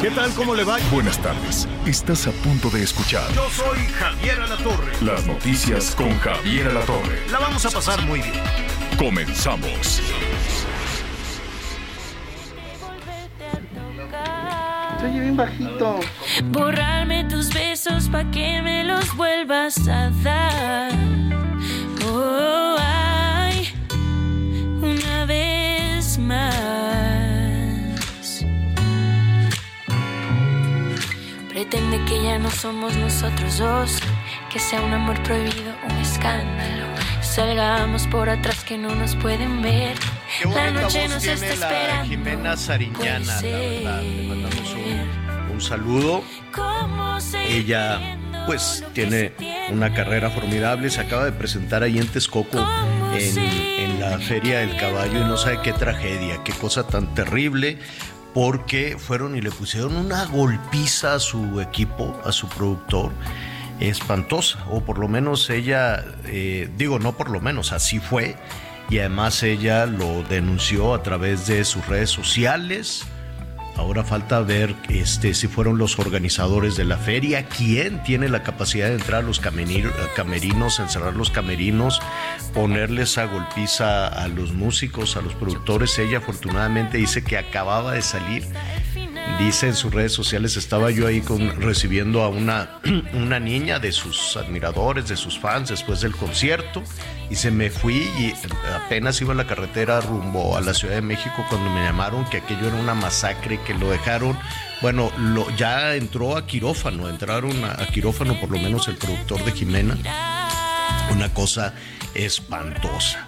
¿Qué tal? ¿Cómo le va? Buenas tardes. Estás a punto de escuchar Yo soy Javier Alatorre. las noticias con Javier Alatorre. La vamos a pasar muy bien. Comenzamos. Se oye bien bajito. Borrarme tus besos pa' que me los vuelvas a dar. Oh, Pretende que ya no somos nosotros dos, que sea un amor prohibido, un escándalo. Salgamos por atrás que no nos pueden ver. Qué La noche voz nos tiene está la esperando. Jimena Sariñana, la verdad. Le mandamos un, un saludo. ¿Cómo seguir Ella, pues, tiene? una carrera formidable. Se acaba de presentar ahí en Texcoco, en, en la Feria del Caballo, y no sabe qué tragedia, qué cosa tan terrible, porque fueron y le pusieron una golpiza a su equipo, a su productor. Espantosa, o por lo menos ella, eh, digo, no por lo menos, así fue, y además ella lo denunció a través de sus redes sociales. Ahora falta ver este, si fueron los organizadores de la feria, quién tiene la capacidad de entrar a los a camerinos, encerrar los camerinos, ponerles a golpiza a los músicos, a los productores. Ella afortunadamente dice que acababa de salir. Dice en sus redes sociales, estaba yo ahí con, recibiendo a una, una niña de sus admiradores, de sus fans después del concierto y se me fui y apenas iba en la carretera rumbo a la Ciudad de México cuando me llamaron que aquello era una masacre, que lo dejaron, bueno, lo, ya entró a quirófano, entraron a, a quirófano por lo menos el productor de Jimena, una cosa espantosa.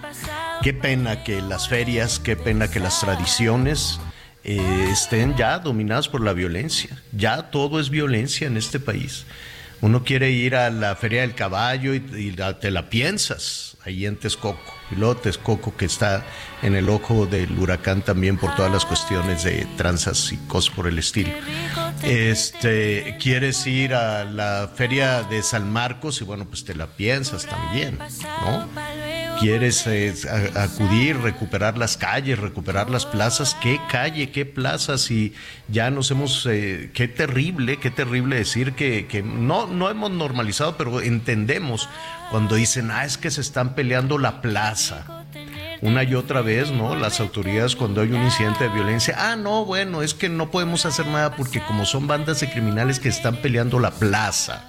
Qué pena que las ferias, qué pena que las tradiciones eh, estén ya dominadas por la violencia. Ya todo es violencia en este país. Uno quiere ir a la Feria del Caballo y, la- te la piensas ahí en Texcoco. Y luego Texcoco que está en el ojo del huracán también por todas las cuestiones de tranzas y cosas por el estilo. Este, quieres ir a la Feria de San Marcos y bueno, pues te la piensas también, ¿no? Quieres eh, acudir, recuperar las calles, recuperar las plazas, qué calle, qué plazas y ya nos hemos, eh, qué terrible, qué terrible decir que, que no, no hemos normalizado, pero entendemos cuando dicen, ah, es que se están peleando la plaza. Una y otra vez, ¿no? Las autoridades cuando hay un incidente de violencia, ah, no, bueno, es que no podemos hacer nada porque como son bandas de criminales que están peleando la plaza.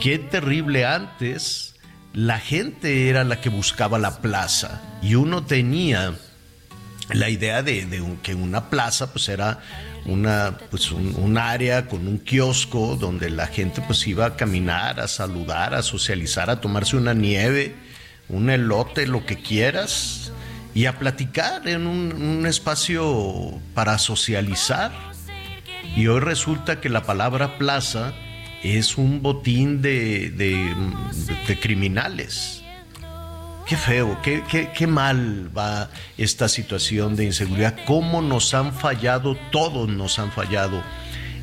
Qué terrible antes la gente era la que buscaba la plaza y uno tenía la idea de, que una plaza pues era una pues un, área con un kiosco donde la gente pues iba a caminar, a saludar, a socializar, a tomarse una nieve, un elote, lo que quieras y a platicar en un espacio para socializar. Y hoy resulta que la palabra plaza es un botín de, de- criminales. Qué feo, qué, qué- qué mal va esta situación de inseguridad. Cómo nos han fallado, todos nos han fallado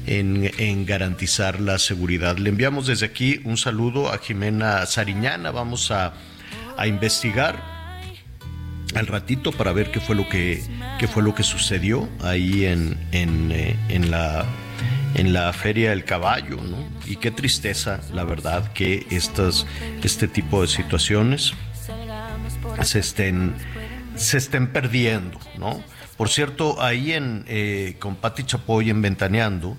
en, en garantizar la seguridad. Le enviamos desde aquí un saludo a Jimena Sariñana. Vamos a, a investigar al ratito para ver qué fue lo que, qué fue lo que sucedió ahí en, en, eh, en la, en la Feria del Caballo, ¿no? Y qué tristeza, la verdad, que estas, este tipo de situaciones se estén, se estén perdiendo, ¿no? Por cierto, ahí en, eh, con Pati Chapoy en Ventaneando,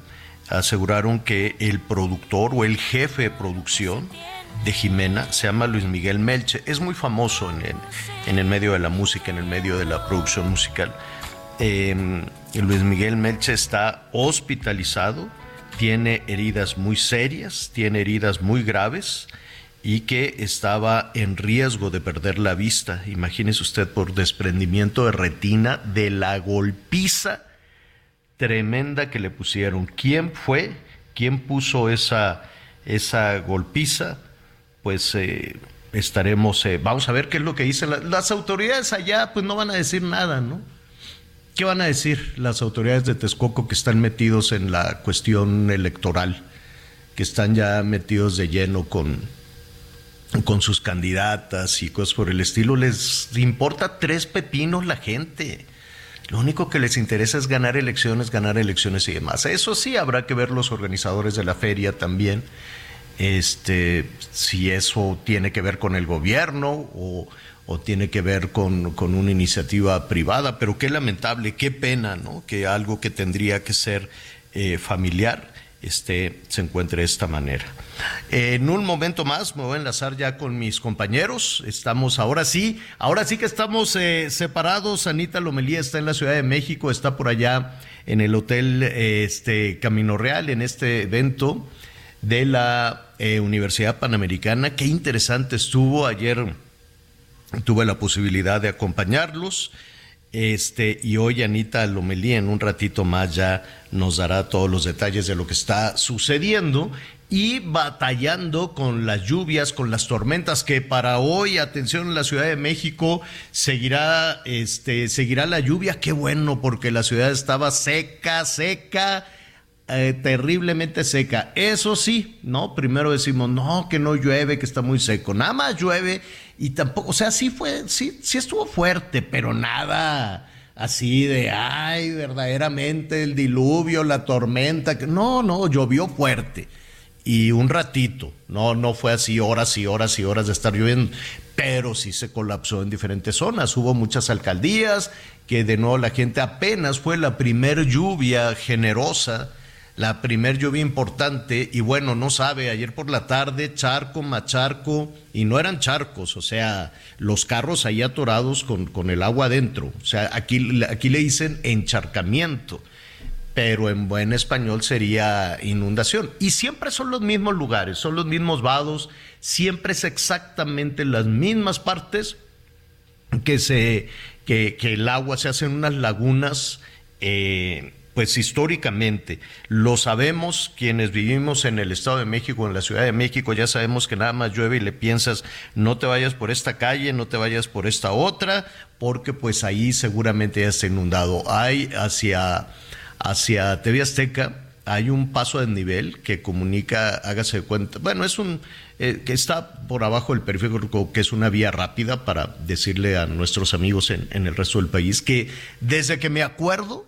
aseguraron que el productor o el jefe de producción de Jimena se llama Luis Miguel Melche. Es muy famoso en el, en el medio de la música, en el medio de la producción musical. Eh, Luis Miguel Melche está hospitalizado, tiene heridas muy serias, tiene heridas muy graves y que estaba en riesgo de perder la vista. Imagínese usted por desprendimiento de retina de la golpiza tremenda que le pusieron. ¿Quién fue? ¿Quién puso esa, esa golpiza? Pues eh, estaremos, eh, vamos a ver qué es lo que dicen las autoridades allá, pues no van a decir nada, ¿no? ¿Qué van a decir las autoridades de Texcoco que están metidos en la cuestión electoral, que están ya metidos de lleno con, con sus candidatas y cosas por el estilo? Les importa tres pepinos la gente. Lo único que les interesa es ganar elecciones, ganar elecciones y demás. Eso sí, habrá que ver los organizadores de la feria también, este, si eso tiene que ver con el gobierno o, tiene que ver con, una iniciativa privada, pero qué lamentable, qué pena, ¿no? Que algo que tendría que ser eh, familiar este, se encuentre de esta manera. En un momento más me voy a enlazar ya con mis compañeros. Estamos ahora sí, ahora sí que estamos eh, separados. Anita Lomelía está en la Ciudad de México, está por allá en el Hotel este, Camino Real, en este evento de la eh, Universidad Panamericana. Qué interesante estuvo. Ayer tuve la posibilidad de acompañarlos. Este, y hoy Anita Lomelí en un ratito más ya nos dará todos los detalles de lo que está sucediendo y batallando con las lluvias, con las tormentas que para hoy, atención en la Ciudad de México, seguirá este seguirá la lluvia, qué bueno porque la ciudad estaba seca, seca. Eh, terriblemente seca. Eso sí, ¿no? Primero decimos, no, que no llueve, que está muy seco. Nada más llueve y tampoco, o sea, sí fue, sí, sí estuvo fuerte, pero nada así de, ay, verdaderamente el diluvio, la tormenta. No, no, llovió fuerte. Y un ratito, no, no fue así horas y horas y horas de estar lloviendo, pero sí se colapsó en diferentes zonas. Hubo muchas alcaldías que de nuevo la gente apenas fue la primer lluvia generosa la primer lluvia importante y bueno, no sabe, ayer por la tarde charco, macharco y no eran charcos, o sea, los carros ahí atorados con, con el agua adentro, o sea, aquí, aquí le dicen encharcamiento, pero en buen español sería inundación. Y siempre son los mismos lugares, son los mismos vados, siempre es exactamente las mismas partes que, se, que, que el agua se hace en unas lagunas. Eh, pues históricamente lo sabemos quienes vivimos en el Estado de México, en la Ciudad de México, ya sabemos que nada más llueve y le piensas, no te vayas por esta calle, no te vayas por esta otra, porque pues ahí seguramente ya está inundado. Hay hacia, hacia TV Azteca, hay un paso de nivel que comunica, hágase cuenta, bueno, es un, eh, que está por abajo del periférico, que es una vía rápida para decirle a nuestros amigos en, en el resto del país, que desde que me acuerdo,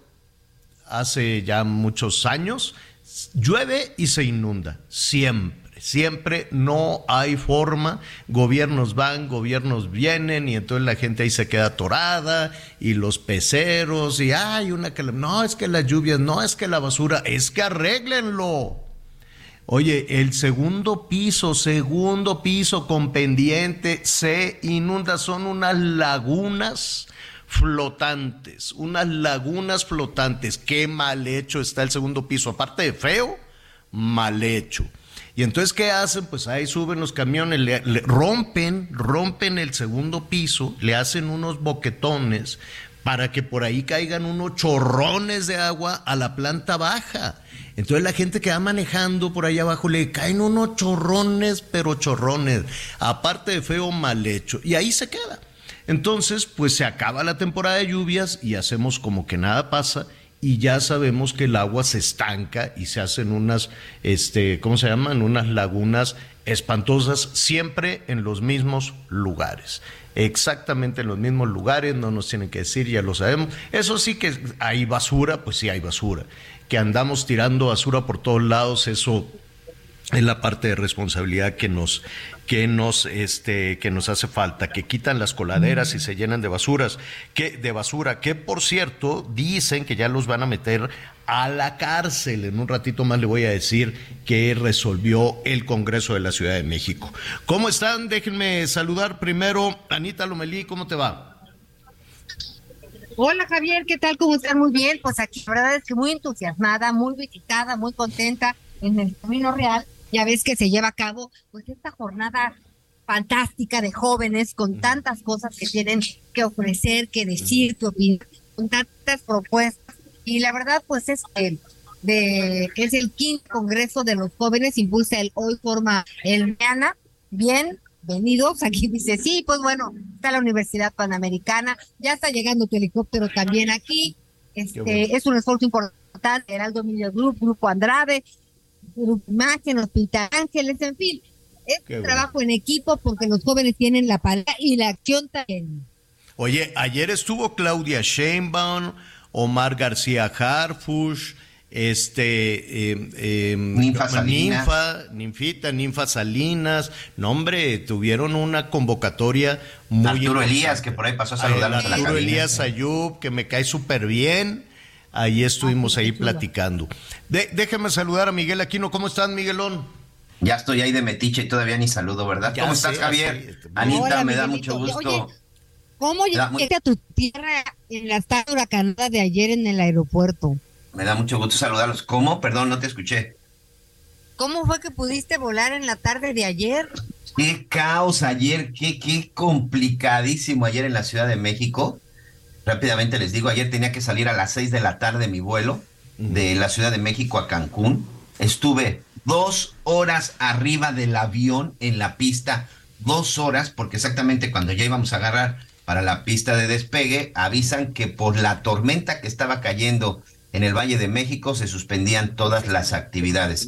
hace ya muchos años, llueve y se inunda, siempre. Siempre no hay forma, gobiernos van, gobiernos vienen y entonces la gente ahí se queda atorada y los peceros y hay una que no es que las lluvias, no es que la basura, es que arréglenlo. Oye, el segundo piso, segundo piso con pendiente se inunda, son unas lagunas flotantes, unas lagunas flotantes. Qué mal hecho está el segundo piso. Aparte de feo, mal hecho. Y entonces, ¿qué hacen? Pues ahí suben los camiones, le, rompen, rompen el segundo piso, le hacen unos boquetones para que por ahí caigan unos chorrones de agua a la planta baja. Entonces la gente que va manejando por ahí abajo le caen unos chorrones, pero chorrones, aparte de feo, mal hecho. Y ahí se queda. Entonces, pues se acaba la temporada de lluvias y hacemos como que nada pasa y ya sabemos que el agua se estanca y se hacen unas, este, ¿cómo se llaman? Unas lagunas espantosas, siempre en los mismos lugares. Exactamente en los mismos lugares, no nos tienen que decir, ya lo sabemos. Eso sí que hay basura, pues sí hay basura. Que andamos tirando basura por todos lados, eso es la parte de responsabilidad que nos que nos este que nos hace falta que quitan las coladeras y se llenan de basuras que de basura que por cierto dicen que ya los van a meter a la cárcel. En un ratito más le voy a decir que resolvió el Congreso de la Ciudad de México. Cómo están déjenme saludar primero. Anita Lomelí cómo te va Hola Javier, ¿qué tal? ¿Cómo están? Muy bien, pues aquí la verdad es que muy entusiasmada, muy visitada, muy contenta en el Camino Real ya ves que se lleva a cabo pues esta jornada fantástica de jóvenes con tantas cosas que tienen que ofrecer, que decir, que opinar, con tantas propuestas. Y la verdad, pues es que de, es el quinto congreso de los jóvenes, impulsa el hoy forma el mañana. Bienvenidos, aquí dice, sí, pues bueno, está la Universidad Panamericana, ya está llegando tu helicóptero también aquí. Este, es un esfuerzo importante, Heraldo Media Group, Grupo Andrade, Grupo Imagen, Hospital Ángeles, en fin, es un trabajo en equipo porque los jóvenes tienen la palabra y la acción también. Oye, ayer estuvo Claudia Sheinbaum, Omar García Harfush, este eh, eh, Ninfa. Ninfa, Ninfita, Ninfa Salinas, no hombre, tuvieron una convocatoria muy Arturo importante. Elías, que por ahí pasó a saludarnos a la Arturo cabina. Elías Ayub, que me cae súper bien. Ahí estuvimos ahí platicando. De- déjame saludar a Miguel Aquino. ¿Cómo estás, Miguelón? Ya estoy ahí de metiche y todavía ni saludo, ¿verdad? Ya ¿Cómo sé, estás, Javier? Anita, Hola, me da mucho gusto. Oye, ¿Cómo llegaste a tu tierra en la tarde huracanada de ayer en el aeropuerto? Me da mucho gusto saludarlos. ¿Cómo? Perdón, no te escuché. ¿Cómo fue que pudiste volar en la tarde de ayer? Qué caos ayer, qué, qué complicadísimo ayer en la Ciudad de México. Rápidamente les digo, ayer tenía que salir a las seis de la tarde mi vuelo de la Ciudad de México a Cancún. Estuve dos horas arriba del avión en la pista, dos horas, porque exactamente cuando ya íbamos a agarrar para la pista de despegue, avisan que por la tormenta que estaba cayendo en el Valle de México se suspendían todas las actividades.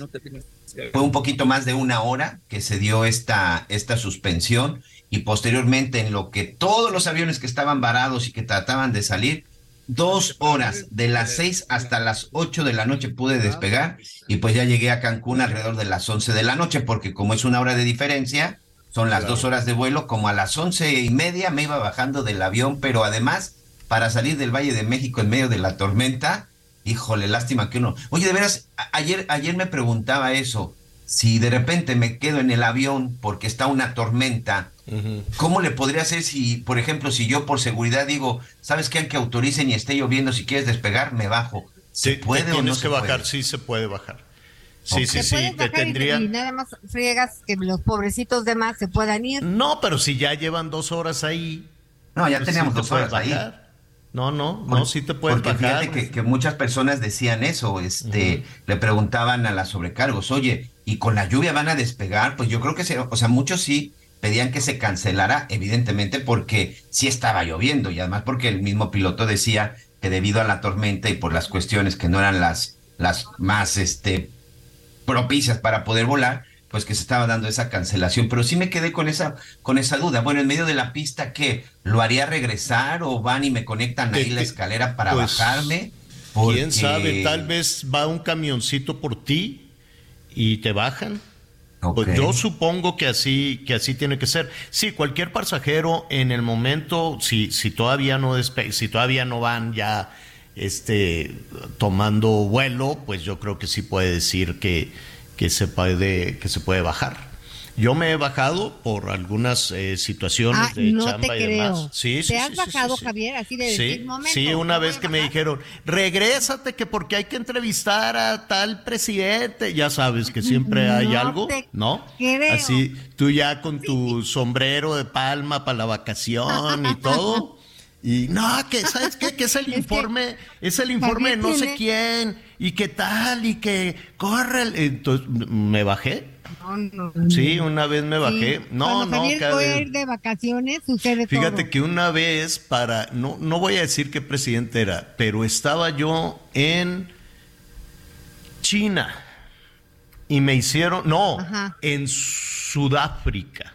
Fue un poquito más de una hora que se dio esta, esta suspensión y posteriormente en lo que todos los aviones que estaban varados y que trataban de salir, dos horas, de las seis hasta las ocho de la noche pude despegar y pues ya llegué a Cancún alrededor de las once de la noche porque como es una hora de diferencia, son las dos horas de vuelo, como a las once y media me iba bajando del avión, pero además para salir del Valle de México en medio de la tormenta, híjole, lástima que uno. Oye, de veras, ayer, ayer me preguntaba eso, si de repente me quedo en el avión porque está una tormenta, ¿cómo le podría hacer si, por ejemplo, si yo por seguridad digo, ¿sabes qué? Que autoricen y esté lloviendo, si quieres despegar, me bajo. ¿Se Sí, puede o no tienes se que bajar, puede? sí se puede bajar. Sí, sí, sí, te tendrían... y nada más friegas que los pobrecitos demás se puedan ir. No, pero si ya llevan dos horas ahí. No, ya pues teníamos sí te dos horas ahí. No, no, no, sí te puedes porque bajar. fíjate que, que muchas personas decían eso, este, le preguntaban a las sobrecargos, oye, ¿y con la lluvia van a despegar? Pues yo creo que se, o sea, muchos sí pedían que se cancelara, evidentemente, porque sí estaba lloviendo, y además porque el mismo piloto decía que debido a la tormenta y por las cuestiones que no eran las, las más este propicias para poder volar, pues que se estaba dando esa cancelación. Pero sí me quedé con esa, con esa duda. Bueno, en medio de la pista, ¿qué? ¿Lo haría regresar o van y me conectan ahí la escalera para pues, bajarme? ¿Quién sabe? Tal vez va un camioncito por ti y te bajan. Pues yo supongo que así, que así tiene que ser. Sí, cualquier pasajero en el momento, si, si todavía no despe si todavía no van ya este tomando vuelo, pues yo creo que sí puede decir que, que se puede, que se puede bajar. Yo me he bajado por algunas eh, situaciones Ah, de no chamba te y demás. Sí, ¿Te sí, has sí, bajado. Javier, así de Sí, decir, "Momento, sí, ¿me una vez que me bajar"? dijeron, regrésate que porque hay que entrevistar a tal presidente. Ya sabes que siempre hay algo, te ¿no? creo. Así, tú ya con tu sombrero de palma para la vacación y todo. Y no, que sabes qué, que es el informe, es el informe de no sé quién, y qué tal, y que corre. Entonces me bajé. No, no, no. Sí, una vez me bajé. Sí. No, Cuando no, Javier cada vez- ir de vacaciones, sucede Fíjate todo. que una vez para, no, no voy a decir qué presidente era, pero estaba yo en China y me hicieron, no, Ajá. en Sudáfrica,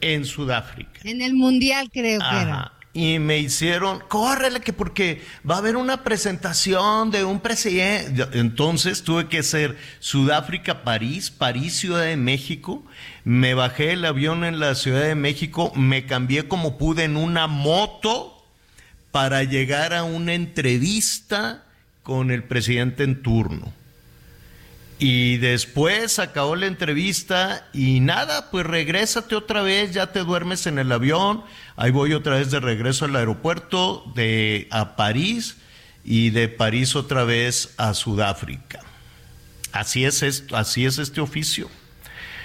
en Sudáfrica. En el mundial creo que era. Y me hicieron, córrele que porque va a haber una presentación de un presidente. Entonces tuve que hacer Sudáfrica, París, París, Ciudad de México. Me bajé el avión en la Ciudad de México, me cambié como pude en una moto para llegar a una entrevista con el presidente en turno. Y después acabó la entrevista y nada, pues regrésate otra vez, ya te duermes en el avión, ahí voy otra vez de regreso al aeropuerto de a París y de París otra vez a Sudáfrica. Así es esto, así es este oficio.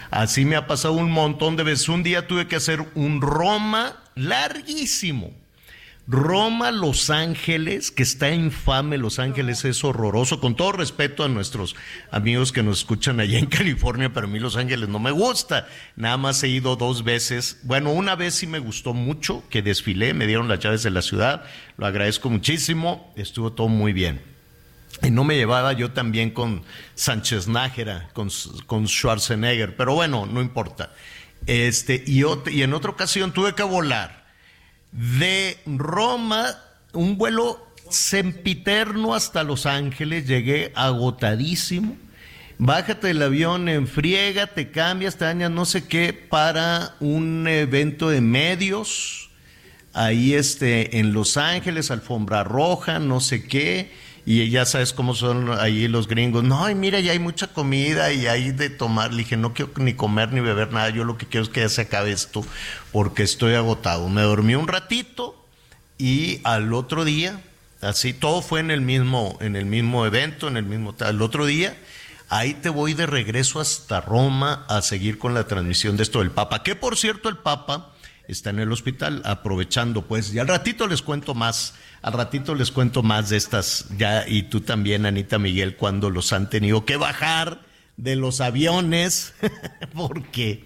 Así me ha pasado un montón de veces. Un día tuve que hacer un Roma larguísimo. Roma, Los Ángeles, que está infame, Los Ángeles es horroroso, con todo respeto a nuestros amigos que nos escuchan allá en California, pero a mí Los Ángeles no me gusta, nada más he ido dos veces, bueno, una vez sí me gustó mucho, que desfilé, me dieron las llaves de la ciudad, lo agradezco muchísimo, estuvo todo muy bien. Y no me llevaba yo también con Sánchez Nájera, con, con Schwarzenegger, pero bueno, no importa. Este, y, y en otra ocasión tuve que volar de Roma, un vuelo sempiterno hasta Los Ángeles, llegué agotadísimo. Bájate del avión en friega, te cambias, te dañas no sé qué para un evento de medios. Ahí este, en Los Ángeles, alfombra roja, no sé qué y ya sabes cómo son ahí los gringos. No, y mira, ya hay mucha comida y hay de tomar. Le dije, no quiero ni comer ni beber nada. Yo lo que quiero es que ya se acabe esto porque estoy agotado. Me dormí un ratito y al otro día, así, todo fue en el mismo, en el mismo evento, en el mismo. Al otro día, ahí te voy de regreso hasta Roma a seguir con la transmisión de esto del Papa. Que por cierto, el Papa está en el hospital, aprovechando pues, y al ratito les cuento más, al ratito les cuento más de estas, ya, y tú también, Anita Miguel, cuando los han tenido que bajar de los aviones, porque,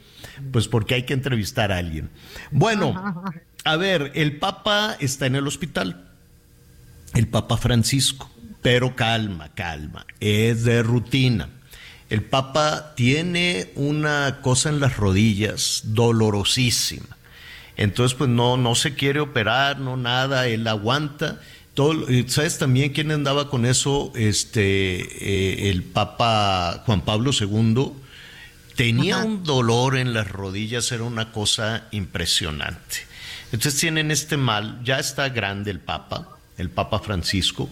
pues porque hay que entrevistar a alguien. Bueno, a ver, el Papa está en el hospital, el Papa Francisco, pero calma, calma, es de rutina. El Papa tiene una cosa en las rodillas dolorosísima entonces, pues no, no se quiere operar, no nada, él aguanta. Todo, ¿Sabes también quién andaba con eso? Este, eh, el Papa Juan Pablo II tenía un dolor en las rodillas, era una cosa impresionante. Entonces tienen este mal, ya está grande el Papa, el Papa Francisco,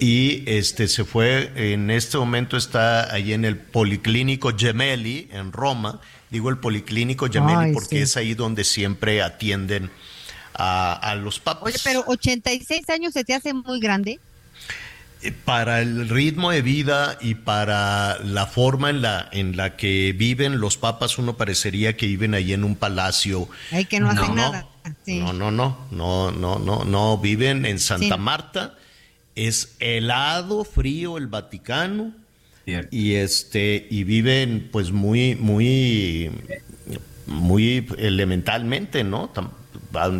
y este se fue, en este momento está ahí en el Policlínico Gemelli, en Roma, Digo el Policlínico Gemelli porque es ahí donde siempre atienden a, los papas. Oye, pero 86 años se te hace muy grande. Eh, para el ritmo de vida y para la forma en la, en la que viven los papas, uno parecería que viven ahí en un palacio. Ay, que no, hacen nada. No, no, no, no, no, no, no, viven en Santa Marta. Es helado, frío el Vaticano y este y viven pues muy muy muy elementalmente, ¿no?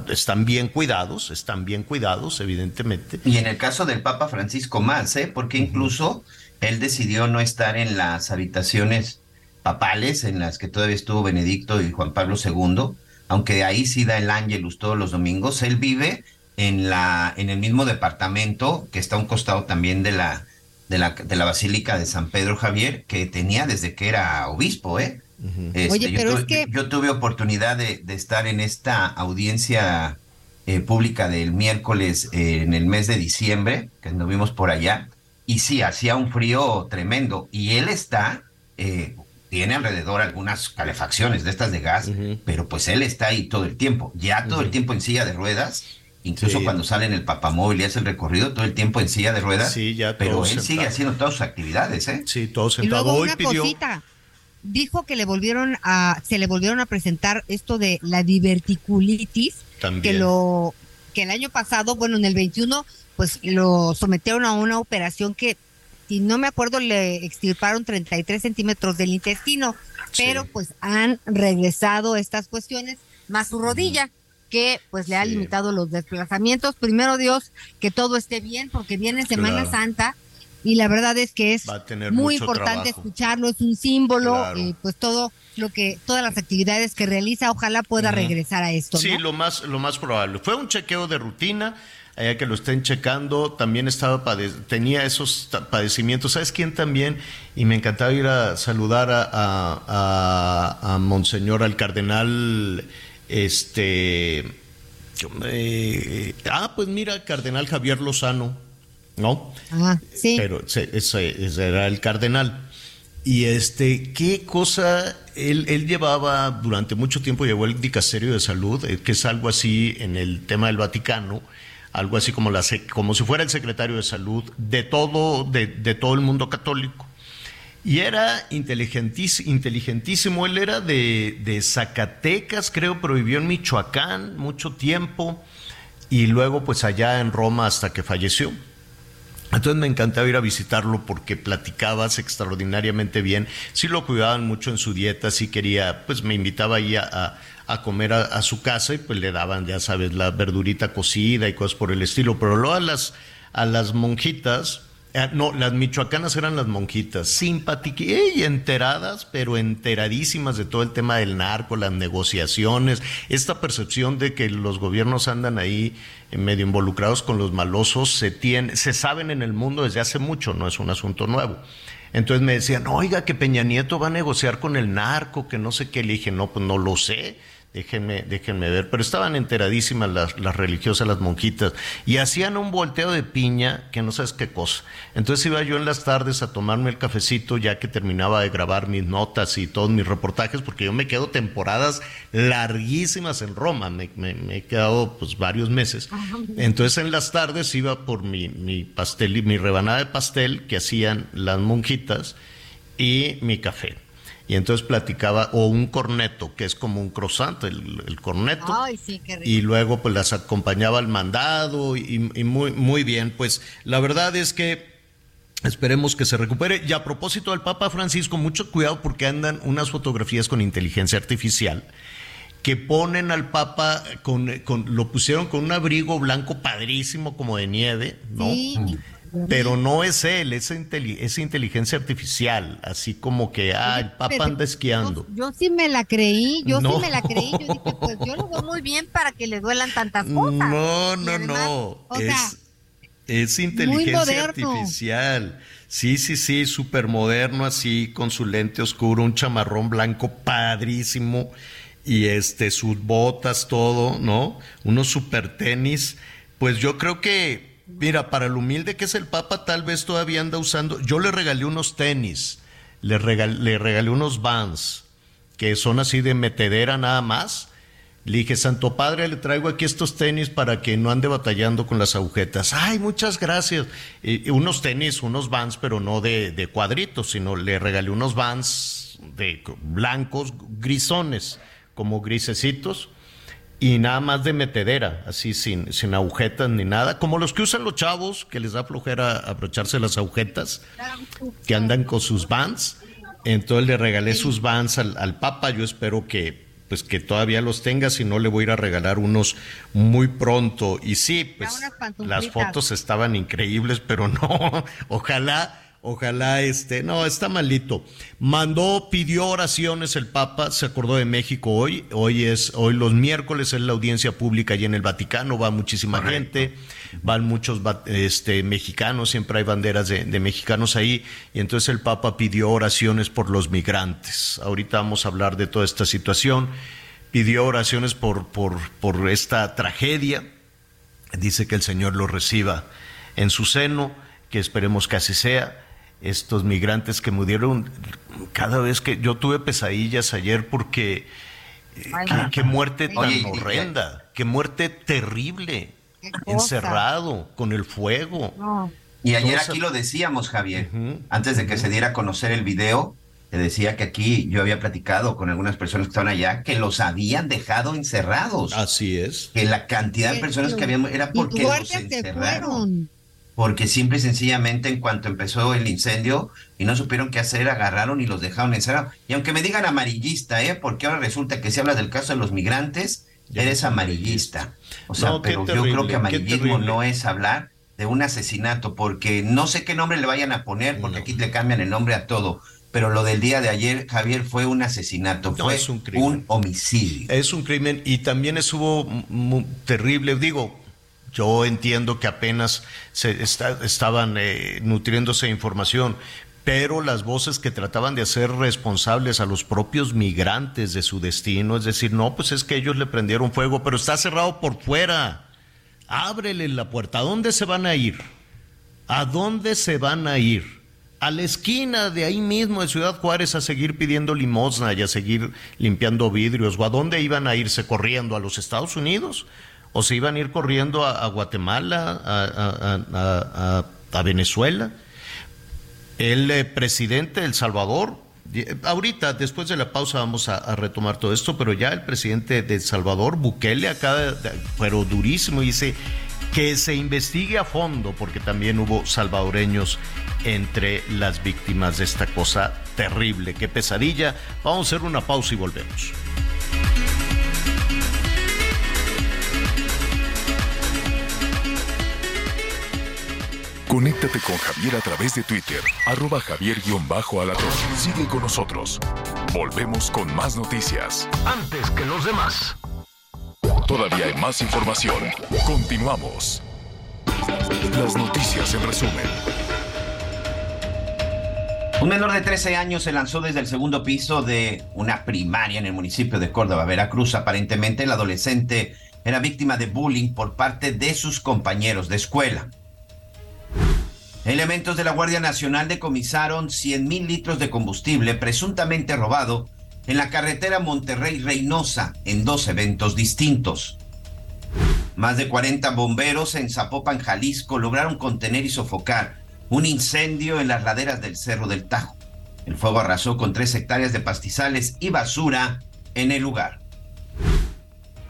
Están bien cuidados, están bien cuidados, evidentemente. Y en el caso del Papa Francisco más, ¿eh? Porque incluso él decidió no estar en las habitaciones papales en las que todavía estuvo Benedicto y Juan Pablo II, aunque ahí sí da el ángelus todos los domingos, él vive en la en el mismo departamento que está a un costado también de la de la, de la Basílica de San Pedro Javier que tenía desde que era obispo, ¿eh? Este, Oye, pero es que... yo, tuve oportunidad de, estar en esta audiencia eh, pública del miércoles eh, en el mes de diciembre, que nos vimos por allá, y sí, hacía un frío tremendo, y él está, eh, tiene alrededor algunas calefacciones de estas de gas, pero pues él está ahí todo el tiempo, ya todo el tiempo en silla de ruedas, Incluso cuando sale en el papamóvil y hace el recorrido todo el tiempo en silla de ruedas. Sí, ya Pero él sigue haciendo todas sus actividades, ¿eh? Sí, todo sentado. Y luego una cosita. Dijo que le volvieron a, se le volvieron a presentar esto de la diverticulitis. También. Que lo, que el año pasado, bueno, en el 21, pues lo sometieron a una operación que, si no me acuerdo, le extirparon 33 centímetros del intestino. Pero pues han regresado estas cuestiones, más su rodilla que pues le ha limitado los desplazamientos. Primero Dios, que todo esté bien, porque viene Semana Santa y la verdad es que es muy importante escucharlo, es un símbolo, y pues todo lo que, todas las actividades que realiza, ojalá pueda regresar a esto. Sí, lo más, lo más probable. Fue un chequeo de rutina, allá que lo estén checando, también estaba tenía esos padecimientos. ¿Sabes quién también? Y me encantaba ir a saludar a, a, a Monseñor, al cardenal este. Eh, ah, pues mira, Cardenal Javier Lozano, ¿no? Ah, sí. Pero ese, era el cardenal. Y este, qué cosa, él, él, llevaba durante mucho tiempo, llevó el dicasterio de salud, eh, que es algo así en el tema del Vaticano, algo así como, la, como si fuera el secretario de salud de todo, de, de todo el mundo católico. Y era inteligentísimo. Él era de, Zacatecas, creo, pero vivió en Michoacán mucho tiempo y luego pues allá en Roma hasta que falleció. Entonces me encantaba ir a visitarlo porque platicabas extraordinariamente bien. Sí lo cuidaban mucho en su dieta, sí quería, pues me invitaba ahí a, a, comer a, su casa y pues le daban, ya sabes, la verdurita cocida y cosas por el estilo. Pero luego a las, a las monjitas, eh, no, las michoacanas eran las monjitas, simpáticas y enteradas, pero enteradísimas de todo el tema del narco, las negociaciones, esta percepción de que los gobiernos andan ahí eh, medio involucrados con los malosos, se, tiene, se saben en el mundo desde hace mucho, no es un asunto nuevo. Entonces me decían, oiga, que Peña Nieto va a negociar con el narco, que no sé qué. Le dije, no, pues no lo sé déjenme, déjenme ver, pero estaban enteradísimas las, las, religiosas, las monjitas, y hacían un volteo de piña que no sabes qué cosa. Entonces iba yo en las tardes a tomarme el cafecito ya que terminaba de grabar mis notas y todos mis reportajes, porque yo me quedo temporadas larguísimas en Roma, me, he quedado pues varios meses. Entonces en las tardes iba por mi, mi pastel y mi rebanada de pastel que hacían las monjitas y mi café y entonces platicaba, o un corneto, que es como un croissant, el, corneto, y luego pues las acompañaba al mandado y, muy, muy bien, pues la verdad es que esperemos que se recupere. Y a propósito del Papa Francisco, mucho cuidado porque andan unas fotografías con inteligencia artificial que ponen al Papa con, lo pusieron con un abrigo blanco padrísimo como de nieve, ¿no? Pero no es él, es, inteligencia artificial, así como que, ah, el Papa anda esquiando. Yo, sí me la creí, yo sí me la creí, yo dije, pues yo lo veo muy bien para que le duelan tantas cosas. No, no, no, es, es inteligencia artificial. Sí, sí, sí, súper moderno así, con su lente oscuro, un chamarrón blanco padrísimo y este, sus botas, todo, ¿no? Unos super tenis. Pues yo creo que Mira, para el humilde que es el Papa, tal vez todavía anda usando. Yo le regalé unos tenis, le regalé, unos vans, que son así de metedera nada más. Le dije, Santo Padre, le traigo aquí estos tenis para que no ande batallando con las agujetas. Ay, muchas gracias. Unos tenis, unos vans, pero no de, de, cuadritos, sino le regalé unos vans de blancos, grisones, como grisecitos y nada más de metedera, así sin, sin agujetas ni nada, como los que usan los chavos, que les da flojera abrocharse las agujetas, que andan con sus vans. Entonces le regalé sus vans al, al Papa, yo espero que pues que todavía los tenga, si no le voy a ir a regalar unos muy pronto. Y sí, pues las fotos estaban increíbles, pero no, ojalá Ojalá este, no, está malito. Mandó, pidió oraciones el Papa, se acordó de México hoy. Hoy es, hoy los miércoles es la audiencia pública allí en el Vaticano, va muchísima gente, van muchos este, mexicanos, siempre hay banderas de, mexicanos ahí, y entonces el Papa pidió oraciones por los migrantes. Ahorita vamos a hablar de toda esta situación. Pidió oraciones por, por, por esta tragedia. Dice que el Señor lo reciba en su seno, que esperemos que así sea estos migrantes que murieron cada vez que yo tuve pesadillas ayer porque eh, qué, muerte tan horrenda, qué muerte terrible, encerrado con el fuego. Y ayer aquí lo decíamos, Javier, antes de que se diera a conocer el video, te decía que aquí yo había platicado con algunas personas que estaban allá que los habían dejado encerrados. Así es. Que la cantidad de personas que habían era porque los encerraron porque simple y sencillamente en cuanto empezó el incendio y no supieron qué hacer, agarraron y los dejaron encerrados. Y aunque me digan amarillista, ¿eh? porque ahora resulta que si habla del caso de los migrantes, eres amarillista. O sea, pero yo creo que amarillismo no es hablar de un asesinato, porque no sé qué nombre le vayan a poner, porque aquí le cambian el nombre a todo. Pero lo del día de ayer, Javier, fue un asesinato, fue un, un, homicidio. Es un crimen y también estuvo terrible, digo, yo entiendo que apenas se estaban eh, nutriéndose de información, pero las voces que trataban de hacer responsables a los propios migrantes de su destino, es decir, no, pues es que ellos le prendieron fuego, pero está cerrado por fuera. Ábrele la puerta. ¿A dónde se van a ir? ¿A dónde se van a ir? A la esquina de ahí mismo de Ciudad Juárez a seguir pidiendo limosna y a seguir limpiando vidrios. ¿O a dónde iban a irse corriendo? ¿A los Estados Unidos? O se iban a ir corriendo a, Guatemala, a, Venezuela. El eh, presidente de El Salvador, ahorita, después de la pausa, vamos a, retomar todo esto, pero ya el presidente de El Salvador, Bukele, acá, pero durísimo, dice que se investigue a fondo, porque también hubo salvadoreños entre las víctimas de esta cosa terrible. Qué pesadilla. Vamos a hacer una pausa y volvemos. Conéctate con Javier a través de Twitter, arroba javier-alatón. Sigue con nosotros. Volvemos con más noticias. Antes que los demás. Todavía hay más información. Continuamos. Las noticias en resumen. Un menor de 13 años se lanzó desde el segundo piso de una primaria en el municipio de Córdoba, Veracruz. Aparentemente el adolescente era víctima de bullying por parte de sus compañeros de escuela. Elementos de la Guardia Nacional decomisaron 100 mil litros de combustible presuntamente robado en la carretera Monterrey-Reynosa en dos eventos distintos. Más de 40 bomberos en Zapopan, Jalisco, lograron contener y sofocar un incendio en las laderas del Cerro del Tajo. El fuego arrasó con tres hectáreas de pastizales y basura en el lugar.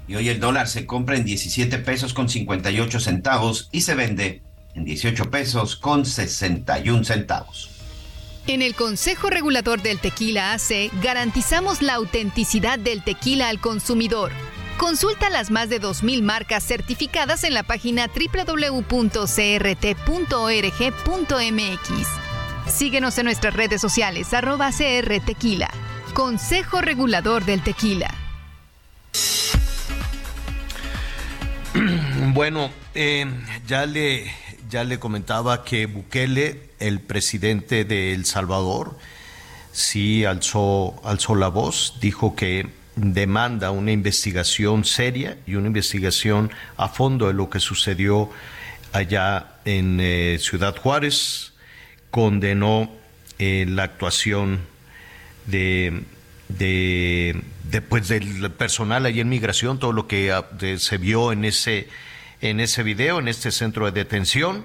Y hoy el dólar se compra en 17 pesos con 58 centavos y se vende en 18 pesos con 61 centavos. En el Consejo Regulador del Tequila AC garantizamos la autenticidad del tequila al consumidor. Consulta las más de 2.000 marcas certificadas en la página www.crt.org.mx. Síguenos en nuestras redes sociales arroba CR Tequila. Consejo Regulador del Tequila. Bueno, eh, ya le ya le comentaba que Bukele, el presidente de El Salvador, sí alzó, alzó la voz, dijo que demanda una investigación seria y una investigación a fondo de lo que sucedió allá en eh, Ciudad Juárez, condenó eh, la actuación de, de, pues, del personal allí en migración, todo lo que ah, se vio en ese en ese video, en este centro de detención,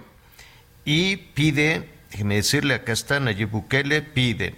y pide, déjeme decirle, acá está Nayib Bukele, pide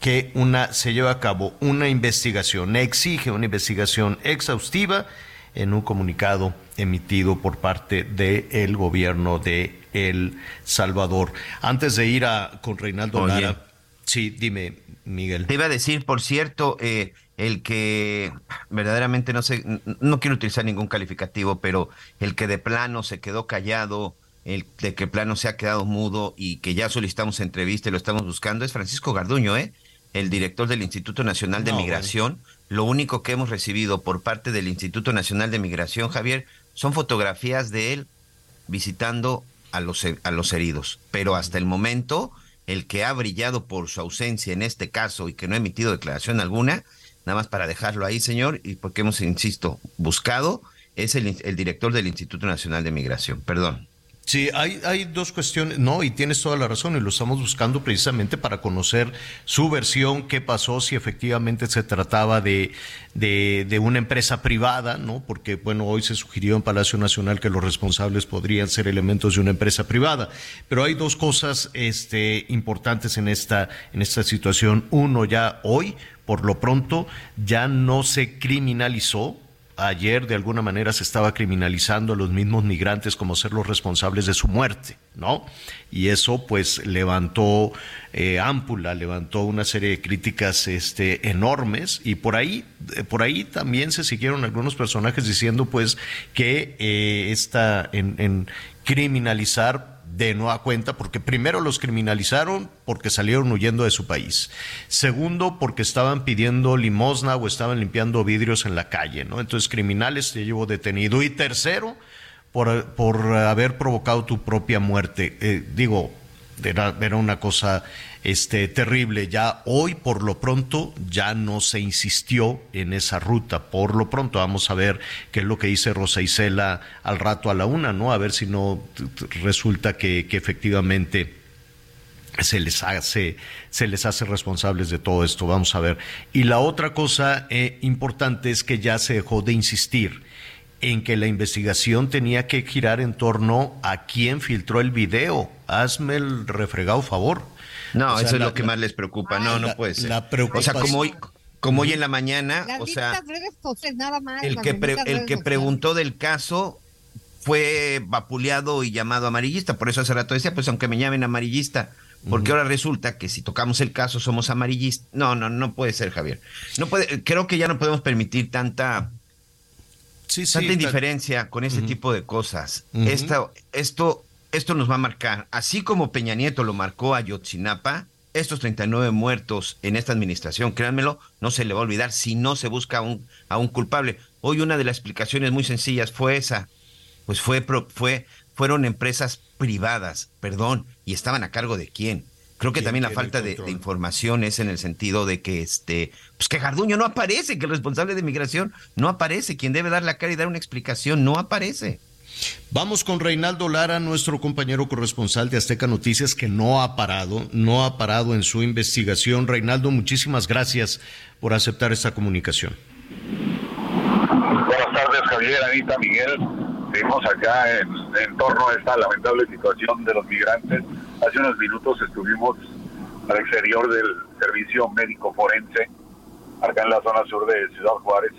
que una, se lleve a cabo una investigación, exige una investigación exhaustiva en un comunicado emitido por parte del gobierno de El Salvador. Antes de ir a con Reinaldo Lara, sí, dime, Miguel. Te iba a decir, por cierto, eh, el que verdaderamente no sé, no quiero utilizar ningún calificativo, pero el que de plano se quedó callado, el de que plano se ha quedado mudo y que ya solicitamos entrevista y lo estamos buscando es Francisco Garduño, ¿eh? el director del Instituto Nacional de Migración. Lo único que hemos recibido por parte del Instituto Nacional de Migración, Javier, son fotografías de él visitando a los, a los heridos. Pero hasta el momento, el que ha brillado por su ausencia en este caso y que no ha emitido declaración alguna, nada más para dejarlo ahí, señor, y porque hemos, insisto, buscado, es el, director del Instituto Nacional de Migración. Perdón. Sí, hay, hay dos cuestiones, no, y tienes toda la razón, y lo estamos buscando precisamente para conocer su versión, qué pasó, si efectivamente se trataba de, de, de, una empresa privada, ¿no? Porque, bueno, hoy se sugirió en Palacio Nacional que los responsables podrían ser elementos de una empresa privada. Pero hay dos cosas este, importantes en esta, en esta situación. Uno, ya hoy, por lo pronto, ya no se criminalizó ayer de alguna manera se estaba criminalizando a los mismos migrantes como ser los responsables de su muerte, ¿no? Y eso pues levantó eh, ámpula, levantó una serie de críticas este, enormes y por ahí, eh, por ahí también se siguieron algunos personajes diciendo pues que eh, esta en, en criminalizar de nueva cuenta, porque primero los criminalizaron porque salieron huyendo de su país. Segundo, porque estaban pidiendo limosna o estaban limpiando vidrios en la calle, ¿no? Entonces, criminales te llevo detenido. Y tercero, por, por haber provocado tu propia muerte. Eh, digo, era, era una cosa este, terrible. Ya hoy, por lo pronto, ya no se insistió en esa ruta. Por lo pronto, vamos a ver qué es lo que dice Rosa Isela al rato a la una, ¿no? A ver si no resulta que, que efectivamente se les hace se les hace responsables de todo esto vamos a ver y la otra cosa eh, importante es que ya se dejó de insistir en que la investigación tenía que girar en torno a quién filtró el video. Hazme el refregado favor. No, eso es lo que más les preocupa. no, no puede ser. o sea, como hoy, como hoy en la mañana, o sea, el que, el que preguntó del caso fue vapuleado y llamado amarillista. Por eso hace rato decía, pues aunque me llamen amarillista, porque ahora resulta que si tocamos el caso somos amarillistas. No, no, no puede ser, Javier. No puede, creo que ya no podemos permitir tanta, tanta indiferencia con ese tipo de cosas. esto, esto, esto nos va a marcar, así como Peña Nieto lo marcó a Yotzinapa, estos 39 muertos en esta administración, créanmelo, no se le va a olvidar si no se busca a un, a un culpable. Hoy una de las explicaciones muy sencillas fue esa, pues fue, fue fueron empresas privadas, perdón, y estaban a cargo de quién. Creo que también la falta de, información es en el sentido de que este, pues que Garduño no aparece, que el responsable de migración no aparece, quien debe dar la cara y dar una explicación no aparece. Vamos con Reinaldo Lara, nuestro compañero corresponsal de Azteca Noticias, que no ha parado, no ha parado en su investigación. Reinaldo, muchísimas gracias por aceptar esta comunicación. Buenas tardes, Javier, Anita, Miguel. Seguimos acá en, torno a esta lamentable situación de los migrantes. Hace unos minutos estuvimos al exterior del servicio médico forense, acá en la zona sur de Ciudad Juárez.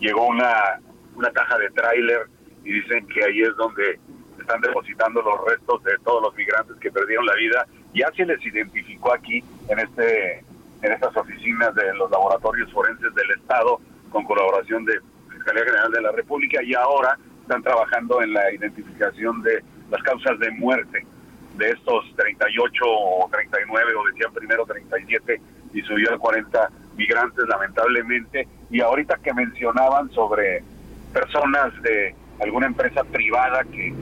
Llegó una, una caja de tráiler y dicen que ahí es donde están depositando los restos de todos los migrantes que perdieron la vida. Ya se les identificó aquí en este en estas oficinas de los laboratorios forenses del Estado con colaboración de Fiscalía General de la República y ahora están trabajando en la identificación de las causas de muerte de estos 38 o 39, o decían primero 37 y subió a 40 migrantes lamentablemente. Y ahorita que mencionaban sobre personas de alguna empresa privada que,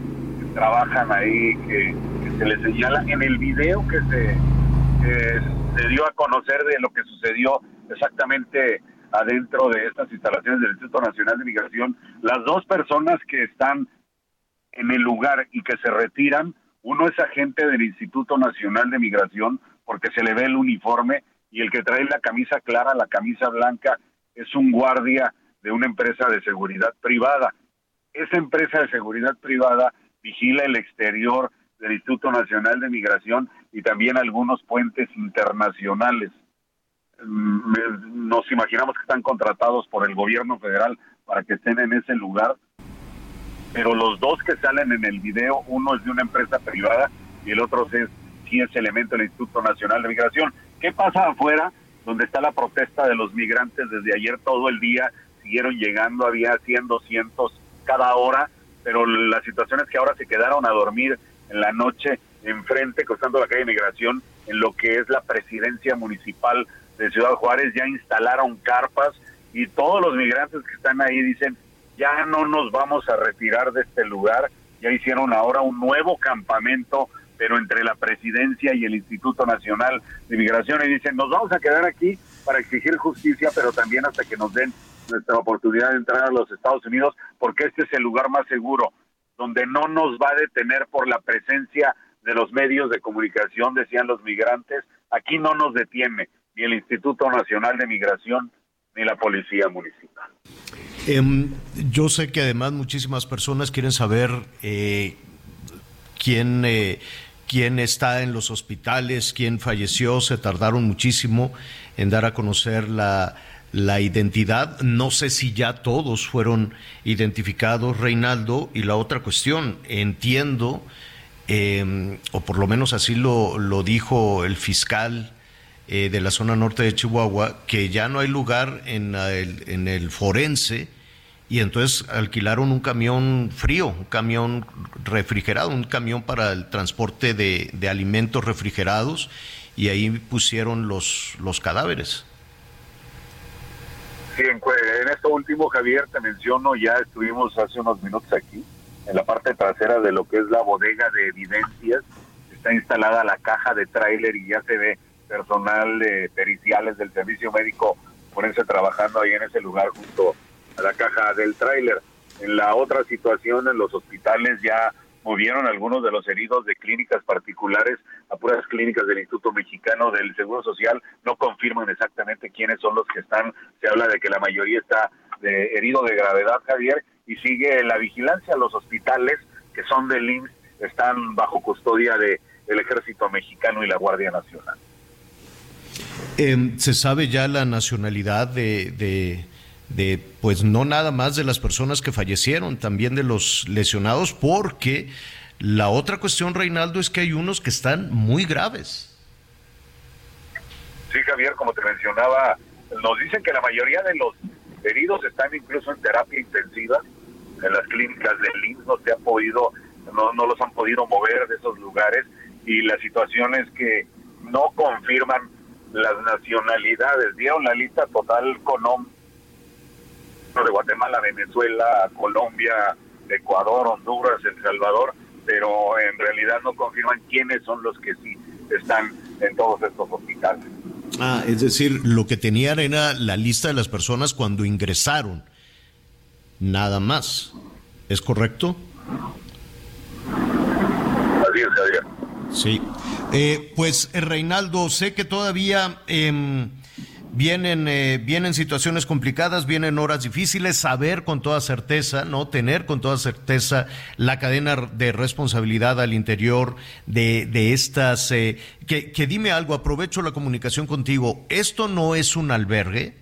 trabajan ahí, que, se les señala en el video que se, se dio a conocer de lo que sucedió exactamente adentro de estas instalaciones del Instituto Nacional de Migración, las dos personas que están en el lugar y que se retiran, uno es agente del Instituto Nacional de Migración porque se le ve el uniforme y el que trae la camisa clara, la camisa blanca, es un guardia de una empresa de seguridad privada. Esa empresa de seguridad privada vigila el exterior del Instituto Nacional de Migración y también algunos puentes internacionales. Mm, nos imaginamos que están contratados por el gobierno federal para que estén en ese lugar, pero los dos que salen en el video, uno es de una empresa privada y el otro es sí es elemento del Instituto Nacional de Migración. ¿Qué pasa afuera, donde está la protesta de los migrantes desde ayer todo el día? Siguieron llegando, había 100, 200 cada hora, pero la situación es que ahora se quedaron a dormir en la noche enfrente, cruzando la calle de Migración, en lo que es la presidencia municipal de Ciudad Juárez ya instalaron carpas y todos los migrantes que están ahí dicen, ya no nos vamos a retirar de este lugar, ya hicieron ahora un nuevo campamento, pero entre la presidencia y el Instituto Nacional de Migración, y dicen, nos vamos a quedar aquí para exigir justicia, pero también hasta que nos den nuestra oportunidad de entrar a los Estados Unidos, porque este es el lugar más seguro, donde no nos va a detener por la presencia de los medios de comunicación, decían los migrantes, aquí no nos detiene ni el Instituto Nacional de Migración, ni la Policía Municipal. Em, yo sé que además muchísimas personas quieren saber eh, quién, eh, quién está en los hospitales, quién falleció, se tardaron muchísimo en dar a conocer la, la identidad. No sé si ya todos fueron identificados, Reinaldo. Y la otra cuestión, entiendo, em, o por lo menos así lo, lo dijo el fiscal eh, de la zona norte de Chihuahua que ya no hay lugar en el, en el forense y entonces alquilaron un camión frío, un camión refrigerado, un camión para el transporte de, de alimentos refrigerados y ahí pusieron los, los cadáveres. Sí, en, en, esto último, Javier, te menciono, ya estuvimos hace unos minutos aquí, en la parte trasera de lo que es la bodega de evidencias, está instalada la caja de tráiler y ya se ve personal de periciales del servicio médico ponerse trabajando ahí en ese lugar junto a la caja del tráiler. En la otra situación, en los hospitales ya movieron algunos de los heridos de clínicas particulares a puras clínicas del Instituto Mexicano del Seguro Social. No confirman exactamente quiénes son los que están. Se habla de que la mayoría está de herido de gravedad, Javier, y sigue la vigilancia. Los hospitales que son del IMSS están bajo custodia de el ejército mexicano y la Guardia Nacional. Em, ¿Se sabe ya la nacionalidad de, de, de, pues no nada más de las personas que fallecieron, también de los lesionados? Porque la otra cuestión, Reinaldo, es que hay unos que están muy graves. Sí, Javier, como te mencionaba, nos dicen que la mayoría de los heridos están incluso en terapia intensiva en las clínicas del IMSS, no se ha podido, no, no los han podido mover de esos lugares y la situación es que no confirman las nacionalidades, dieron la lista total con de Guatemala, Venezuela, Colombia, Ecuador, Honduras, El Salvador, pero en realidad no confirman quiénes son los que sí están en todos estos hospitales. Ah, es decir, lo que tenían era la lista de las personas cuando ingresaron, nada más. ¿Es correcto? Así es, Javier. Sí. Eh, pues eh, Reinaldo, sé que todavía em, vienen, eh, vienen situaciones complicadas, vienen horas difíciles, saber con toda certeza, no tener con toda certeza la cadena de responsabilidad al interior de, de estas. que, que dime algo, aprovecho la comunicación contigo. Esto no es un albergue,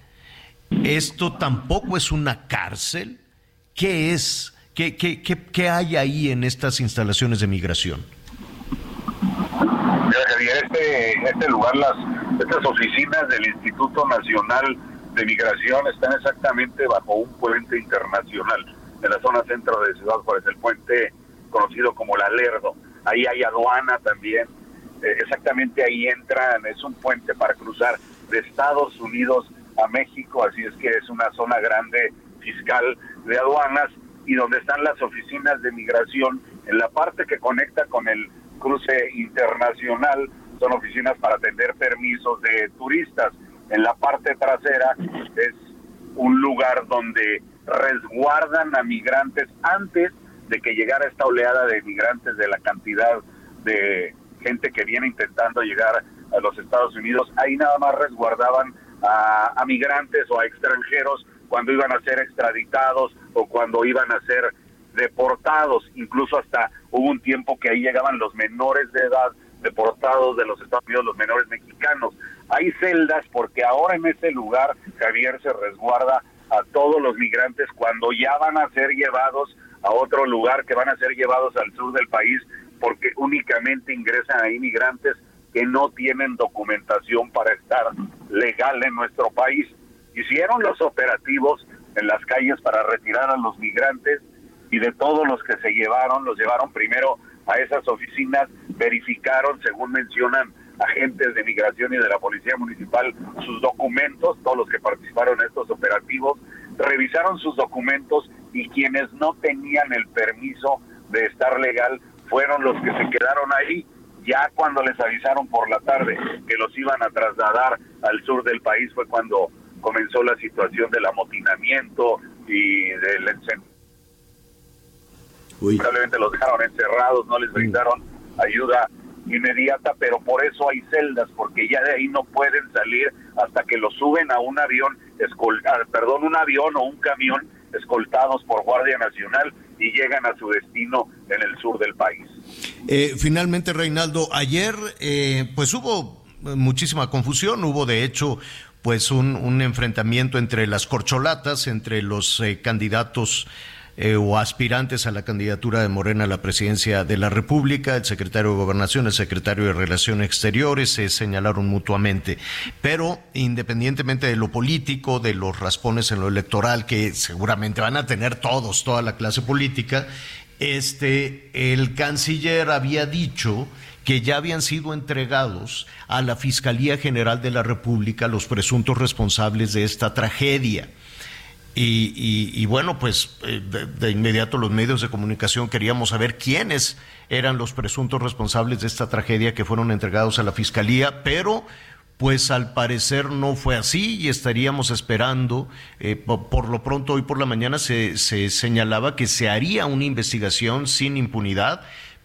esto tampoco es una cárcel. ¿Qué es? ¿Qué, qué, qué, qué hay ahí en estas instalaciones de migración? Este, este lugar, las, estas oficinas del Instituto Nacional de Migración están exactamente bajo un puente internacional en la zona centro de Ciudad Juárez, el puente conocido como la Lerdo. Ahí hay aduana también, eh, exactamente ahí entran, es un puente para cruzar de Estados Unidos a México, así es que es una zona grande fiscal de aduanas y donde están las oficinas de migración en la parte que conecta con el cruce internacional, son oficinas para atender permisos de turistas. En la parte trasera es un lugar donde resguardan a migrantes antes de que llegara esta oleada de migrantes de la cantidad de gente que viene intentando llegar a los Estados Unidos. Ahí nada más resguardaban a, a migrantes o a extranjeros cuando iban a ser extraditados o cuando iban a ser deportados, incluso hasta hubo un tiempo que ahí llegaban los menores de edad deportados de los Estados Unidos, los menores mexicanos. Hay celdas porque ahora en ese lugar Javier se resguarda a todos los migrantes cuando ya van a ser llevados a otro lugar, que van a ser llevados al sur del país, porque únicamente ingresan ahí migrantes que no tienen documentación para estar legal en nuestro país. Hicieron los operativos en las calles para retirar a los migrantes y de todos los que se llevaron, los llevaron primero a esas oficinas, verificaron, según mencionan agentes de migración y de la Policía Municipal, sus documentos, todos los que participaron en estos operativos, revisaron sus documentos y quienes no tenían el permiso de estar legal fueron los que se quedaron ahí. Ya cuando les avisaron por la tarde que los iban a trasladar al sur del país fue cuando comenzó la situación del amotinamiento y del Probablemente los dejaron encerrados, no les brindaron ayuda inmediata, pero por eso hay celdas, porque ya de ahí no pueden salir hasta que los suben a un avión, perdón, un avión o un camión escoltados por Guardia Nacional y llegan a su destino en el sur del país. Eh, finalmente, Reinaldo, ayer eh, pues hubo muchísima confusión, hubo de hecho pues un, un enfrentamiento entre las corcholatas, entre los eh, candidatos eh, o aspirantes a la candidatura de Morena a la presidencia de la República, el secretario de Gobernación, el secretario de Relaciones Exteriores, se señalaron mutuamente. Pero independientemente de lo político, de los raspones en lo electoral, que seguramente van a tener todos, toda la clase política, este, el canciller había dicho que ya habían sido entregados a la Fiscalía General de la República los presuntos responsables de esta tragedia. Y, bueno, pues eh, de, inmediato los medios de comunicación queríamos saber quiénes eran los presuntos responsables de esta tragedia que fueron entregados a la fiscalía, pero pues al parecer no fue así y estaríamos esperando, eh, por, lo pronto hoy por la mañana se señalaba que se haría una investigación sin impunidad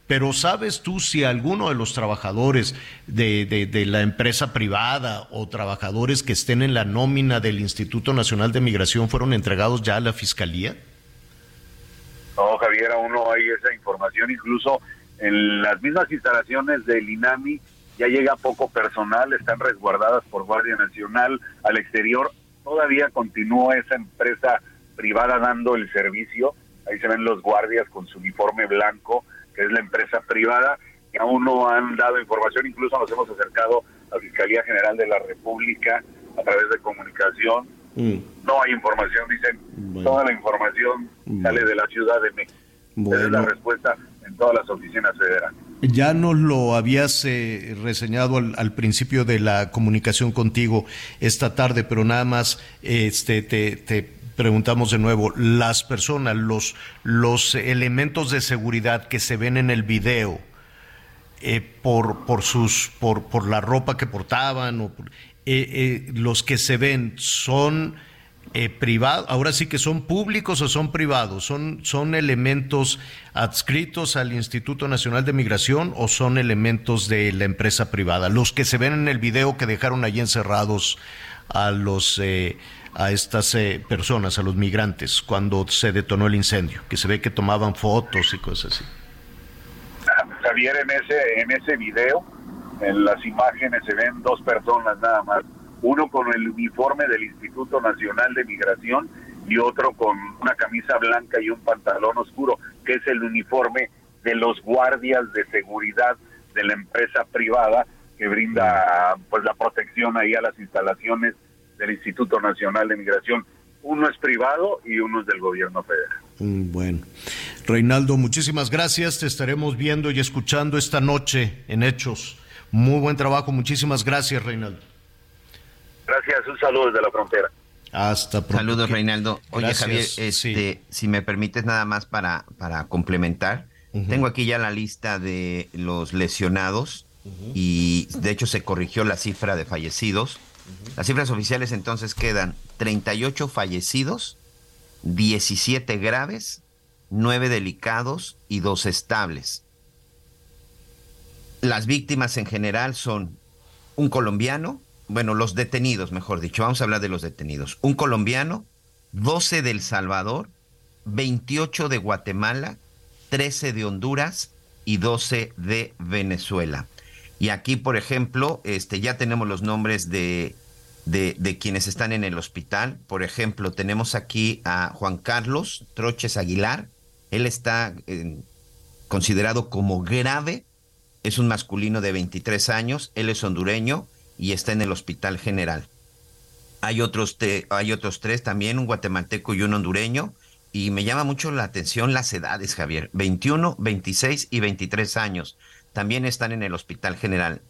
pero ¿sabes tú si alguno de los trabajadores de, de, la empresa privada o trabajadores que estén en la nómina del Instituto Nacional de Migración fueron entregados ya a la Fiscalía? esa información, incluso en las mismas instalaciones del INAMI ya llega poco personal, están resguardadas por Guardia Nacional. Al exterior, todavía continúa esa empresa privada dando el servicio, ahí se ven los guardias con su uniforme blanco, que es la empresa privada, que aún no han dado información, incluso nos hemos acercado a la Fiscalía General de la República a través de comunicación. Mm. No hay información, dicen, toda la información sale de la Ciudad de México. Esa es la respuesta en todas las oficinas federales. Ya nos lo habías eh, reseñado al, principio de la comunicación contigo esta tarde, pero nada más este, te, te preguntamos de nuevo, las personas, los, los elementos de seguridad que se ven en el video, eh, por, por, sus, por, por la ropa que portaban, o eh, eh, los que se ven son privados, ahora sí que son públicos o son privados, son, son elementos adscritos al Instituto Nacional de Migración o son elementos de la empresa privada, los que se ven en el video que dejaron allí encerrados a los a estas personas, a los migrantes, cuando se detonó el incendio, que se ve que tomaban fotos y cosas así. Javier, en ese, en ese video, en las imágenes se ven dos personas nada más, uno con el uniforme del Instituto Nacional de Migración y otro con una camisa blanca y un pantalón oscuro, que es el uniforme de los guardias de seguridad de la empresa privada que brinda pues la protección ahí a las instalaciones del Instituto Nacional de Migración. Uno es privado y uno es del gobierno federal. Mm, bueno. Reinaldo, muchísimas gracias. Te estaremos viendo y escuchando esta noche en Hechos. Muy buen trabajo. Muchísimas gracias, Reinaldo. Gracias. Un saludo desde la frontera. Hasta pronto. Saludos, Reinaldo. Oye, Javier, este, si me permites nada más para, para complementar. Tengo aquí ya la lista de los lesionados y de hecho se corrigió la cifra de fallecidos. Las cifras oficiales entonces quedan 38 fallecidos, 17 graves, 9 delicados y 2 estables. Las víctimas en general son un colombiano, bueno, los detenidos, mejor dicho, vamos a hablar de los detenidos. Un colombiano, 12 de El Salvador, 28 de Guatemala, 13 de Honduras y 12 de Venezuela. Y aquí, por ejemplo, este, ya tenemos los nombres de de, quienes están en el hospital. Por ejemplo, tenemos aquí a Juan Carlos Troches Aguilar. Él está eh, considerado como grave. Es un masculino de 23 años. Él es hondureño y está en el hospital general. Hay otros, hay otros tres también, un guatemalteco y un hondureño. Y me llama mucho la atención las edades, Javier. 21, 26 y 23 años. También están en el hospital general.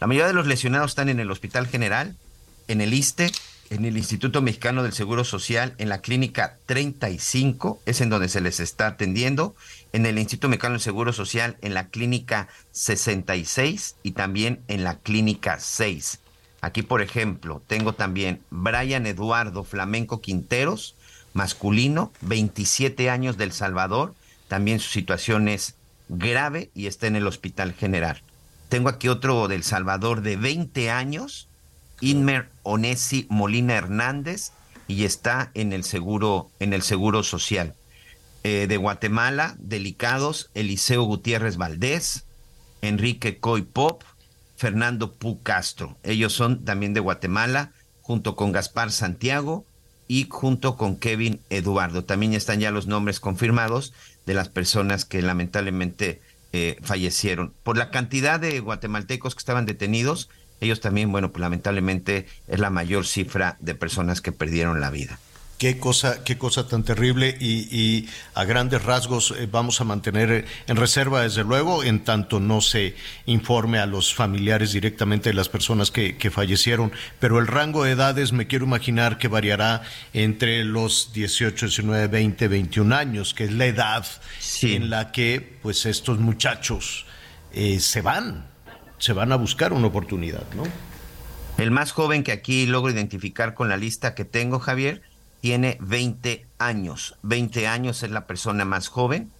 La mayoría de los lesionados están en el hospital general en el ISTE, en el Instituto Mexicano del Seguro Social, en la clínica 35, es en donde se les está atendiendo, en el Instituto Mexicano del Seguro Social, en la clínica 66 y también en la clínica 6. Aquí, por ejemplo, tengo también Brian Eduardo Flamenco Quinteros, masculino, 27 años del Salvador, también su situación es grave y está en el Hospital General. Tengo aquí otro del Salvador de 20 años, Inmer Onesi Molina Hernández y está en el seguro, en el seguro social. Eh, de Guatemala, delicados, Eliseo Gutiérrez Valdés, Enrique Coy Pop, Fernando Pu Castro. Ellos son también de Guatemala, junto con Gaspar Santiago y junto con Kevin Eduardo. También están ya los nombres confirmados de las personas que lamentablemente eh, fallecieron. Por la cantidad de guatemaltecos que estaban detenidos, ellos también, bueno, pues lamentablemente es la mayor cifra de personas que perdieron la vida. Qué cosa, qué cosa tan terrible y, a grandes rasgos eh, vamos a mantener en reserva, desde luego, en tanto no se informe a los familiares directamente de las personas que, fallecieron. Pero el rango de edades me quiero imaginar que variará entre los 18, 19, 20, 21 años, que es la edad en la que pues estos muchachos eh, se van se van a buscar una oportunidad, ¿no? El más joven que aquí logro identificar con la lista que tengo, Javier, tiene 20 años. 20 años es la persona más joven,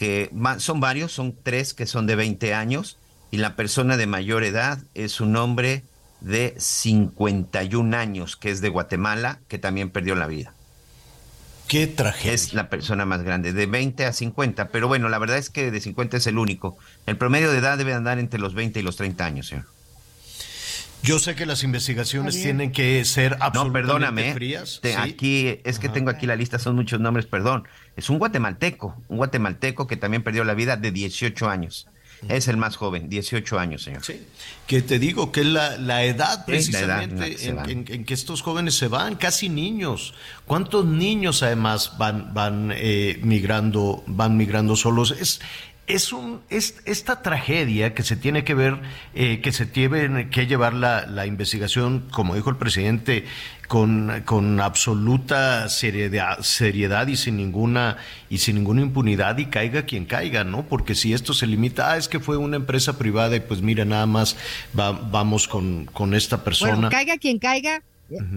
que son varios, son tres que son de 20 años, y la persona de mayor edad es un hombre de 51 años, que es de Guatemala, que también perdió la vida. Qué tragedia. Es la persona más grande, de 20 a 50. Pero bueno, la verdad es que de 50 es el único. El promedio de edad debe andar entre los 20 y los 30 años, señor. Yo sé que las investigaciones tienen que ser absolutamente no, perdóname, ¿eh? frías. Te, Aquí, es que tengo aquí la lista, son muchos nombres, perdón. Es un guatemalteco, un guatemalteco que también perdió la vida de 18 años. Es el más joven, 18 años, señor. Sí, que te digo que es la, la edad precisamente en, que estos jóvenes se van, casi niños. ¿Cuántos niños además van, van eh, migrando, van migrando solos? Es, es, un, es esta tragedia que se tiene que ver, eh, que se tiene que llevar la, la, investigación, como dijo el presidente, con, con absoluta seriedad, seriedad, y sin ninguna y sin ninguna impunidad y caiga quien caiga, ¿no? Porque si esto se limita, ah, es que fue una empresa privada y pues mira, nada más vamos con, con esta persona. Bueno, caiga quien caiga,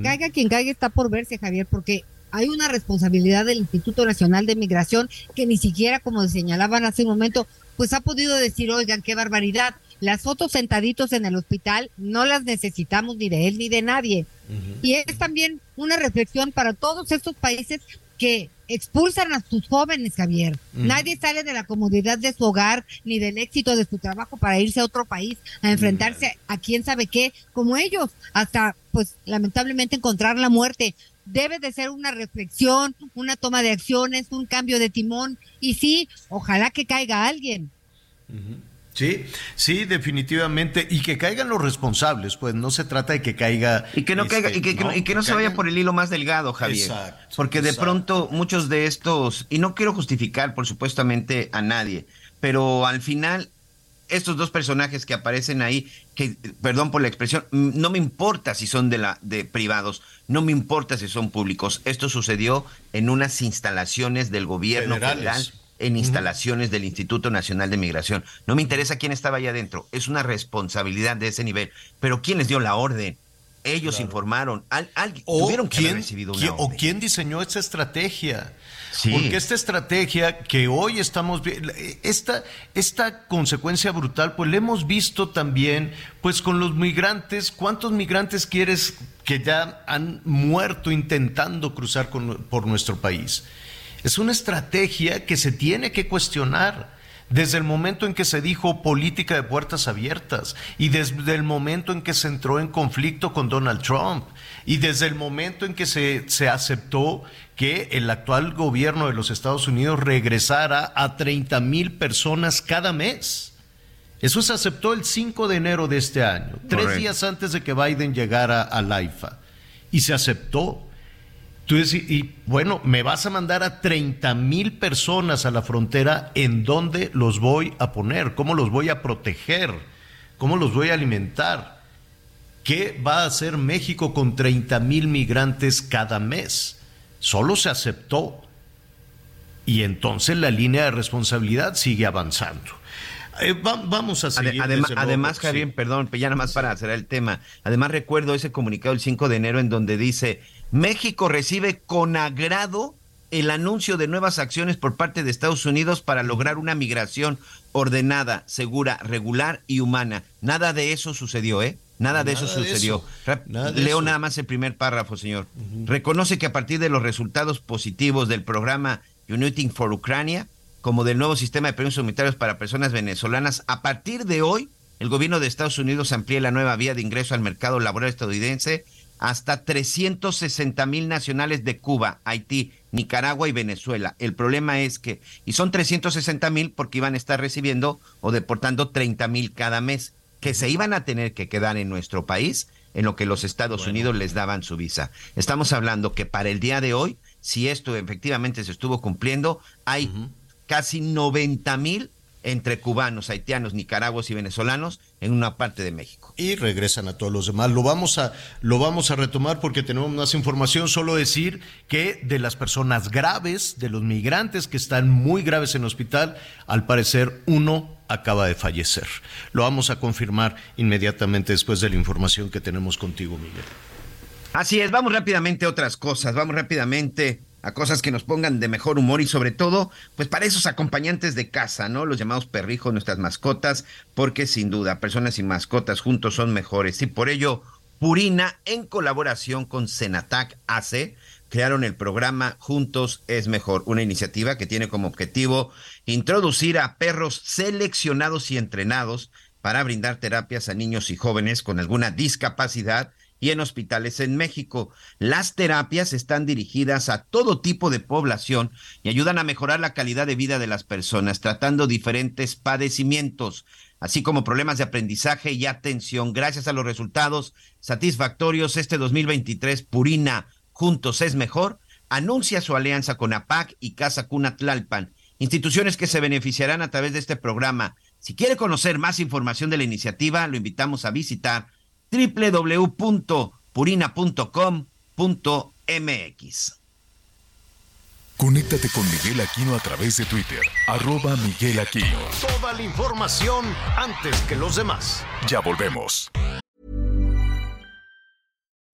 caiga quien caiga está por verse, Javier, porque hay una responsabilidad del Instituto Nacional de Migración que ni siquiera, como señalaban hace un momento, pues ha podido decir, oigan, qué barbaridad. Las fotos sentaditos en el hospital no las necesitamos ni de él ni de nadie. Y es también una reflexión para todos estos países que expulsan a sus jóvenes, Javier. Nadie sale de la comodidad de su hogar ni del éxito de su trabajo para irse a otro país a enfrentarse a quién sabe qué, como ellos, hasta pues lamentablemente encontrar la muerte debe de ser una reflexión, una toma de acciones, un cambio de timón y sí, ojalá que caiga alguien. Sí, sí, definitivamente. Y que caigan los responsables, pues no se trata de que caiga. Y que no caiga, y que, este, que, no, se vaya por el hilo más delgado, Javier. Exacto, porque de pronto muchos de estos, y no quiero justificar, por supuestamente, a nadie, pero al final estos dos personajes que aparecen ahí, que, perdón por la expresión, no me importa si son de la de privados, no me importa si son públicos. Esto sucedió en unas instalaciones del gobierno federal, en instalaciones del Instituto Nacional de Migración. No me interesa quién estaba allá adentro, es una responsabilidad de ese nivel. Pero quién les dio la orden, ellos informaron, al, tuvieron que haber recibido una ¿O quién diseñó esta estrategia? Porque esta estrategia que hoy estamos viendo, esta, esta consecuencia brutal, pues la hemos visto también, pues con los migrantes, ¿cuántos migrantes quieres que ya han muerto intentando cruzar por nuestro país? Es una estrategia que se tiene que cuestionar desde el momento en que se dijo política de puertas abiertas y desde el momento en que se entró en conflicto con Donald Trump y desde el momento en que se, se aceptó que el actual gobierno de los Estados Unidos regresara a 30 mil personas cada mes. Eso se aceptó el 5 de enero de este año, tres días antes de que Biden llegara a Laifa. Y se aceptó. y bueno, me vas a mandar a 30 mil personas a la frontera, ¿en dónde los voy a poner? ¿Cómo los voy a proteger? ¿Cómo los voy a alimentar? ¿Qué va a hacer México con 30 mil migrantes cada mes? Solo se aceptó. Y entonces la línea de responsabilidad sigue avanzando. Eh, vamos a seguir. además, además Javier, perdón, ya nada más para hacer el tema. Además, recuerdo ese comunicado el 5 de enero en donde dice: México recibe con agrado el anuncio de nuevas acciones por parte de Estados Unidos para lograr una migración ordenada, segura, regular y humana. Nada de eso sucedió, ¿eh? Nada de eso sucedió. Leo nada más el primer párrafo, señor. Reconoce que a partir de los resultados positivos del programa Uniting for Ucrania, como del nuevo sistema de permisos humanitarios para personas venezolanas, a partir de hoy, el gobierno de Estados Unidos amplía la nueva vía de ingreso al mercado laboral estadounidense hasta 360 mil nacionales de Cuba, Haití, Nicaragua y Venezuela. El problema es que, y son 360 mil porque iban a estar recibiendo o deportando 30 mil cada mes que se iban a tener que quedar en nuestro país en lo que los Estados Unidos les daban su visa. Estamos hablando que para el día de hoy, si esto efectivamente se estuvo cumpliendo, hay casi 90 mil entre cubanos, haitianos, nicaragüos y venezolanos en una parte de México. Y regresan a todos los demás. Lo vamos a, lo vamos a retomar porque tenemos más información. Solo decir que de las personas graves, de los migrantes que están muy graves en el hospital, al parecer uno acaba de fallecer. Lo vamos a confirmar inmediatamente después de la información que tenemos contigo, Miguel. Así es, vamos rápidamente a otras cosas, vamos rápidamente a cosas que nos pongan de mejor humor y sobre todo, pues para esos acompañantes de casa, ¿no? Los llamados perrijos, nuestras mascotas, porque sin duda, personas y mascotas juntos son mejores y por ello, Purina, en colaboración con Senatac AC, crearon el programa Juntos es Mejor, una iniciativa que tiene como objetivo introducir a perros seleccionados y entrenados para brindar terapias a niños y jóvenes con alguna discapacidad y en hospitales en México. Las terapias están dirigidas a todo tipo de población y ayudan a mejorar la calidad de vida de las personas, tratando diferentes padecimientos, así como problemas de aprendizaje y atención. Gracias a los resultados satisfactorios, este 2023 Purina Juntos es Mejor anuncia su alianza con APAC y Casa Cuna Tlalpan, instituciones que se beneficiarán a través de este programa. Si quiere conocer más información de la iniciativa, lo invitamos a visitar www.purina.com.mx. Conéctate con Miguel Aquino a través de Twitter, arroba Miguel Aquino. Toda la información antes que los demás. Ya volvemos.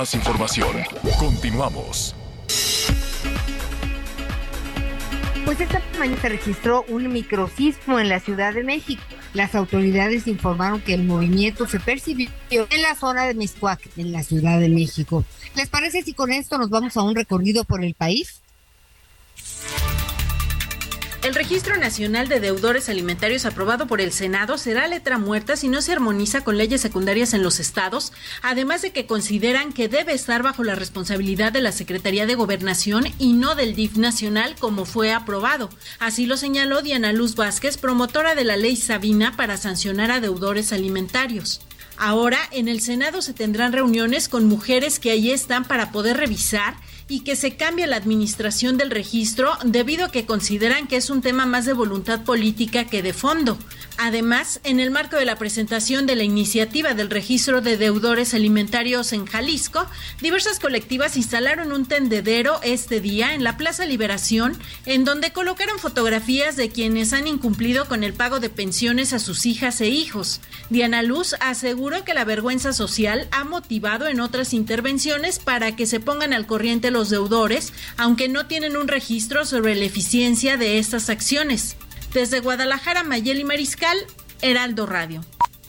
más información. Continuamos. Pues esta mañana se registró un microsismo en la Ciudad de México. Las autoridades informaron que el movimiento se percibió en la zona de Miscuac, en la Ciudad de México. ¿Les parece si con esto nos vamos a un recorrido por el país? El Registro Nacional de Deudores Alimentarios aprobado por el Senado será letra muerta si no se armoniza con leyes secundarias en los estados, además de que consideran que debe estar bajo la responsabilidad de la Secretaría de Gobernación y no del DIF nacional como fue aprobado. Así lo señaló Diana Luz Vázquez, promotora de la ley Sabina para sancionar a deudores alimentarios. Ahora en el Senado se tendrán reuniones con mujeres que allí están para poder revisar y que se cambie la administración del registro debido a que consideran que es un tema más de voluntad política que de fondo. Además, en el marco de la presentación de la iniciativa del registro de deudores alimentarios en Jalisco, diversas colectivas instalaron un tendedero este día en la Plaza Liberación, en donde colocaron fotografías de quienes han incumplido con el pago de pensiones a sus hijas e hijos. Diana Luz aseguró que la vergüenza social ha motivado en otras intervenciones para que se pongan al corriente los deudores, aunque no tienen un registro sobre la eficiencia de estas acciones. Desde Guadalajara, Mayeli Mariscal, Heraldo Radio.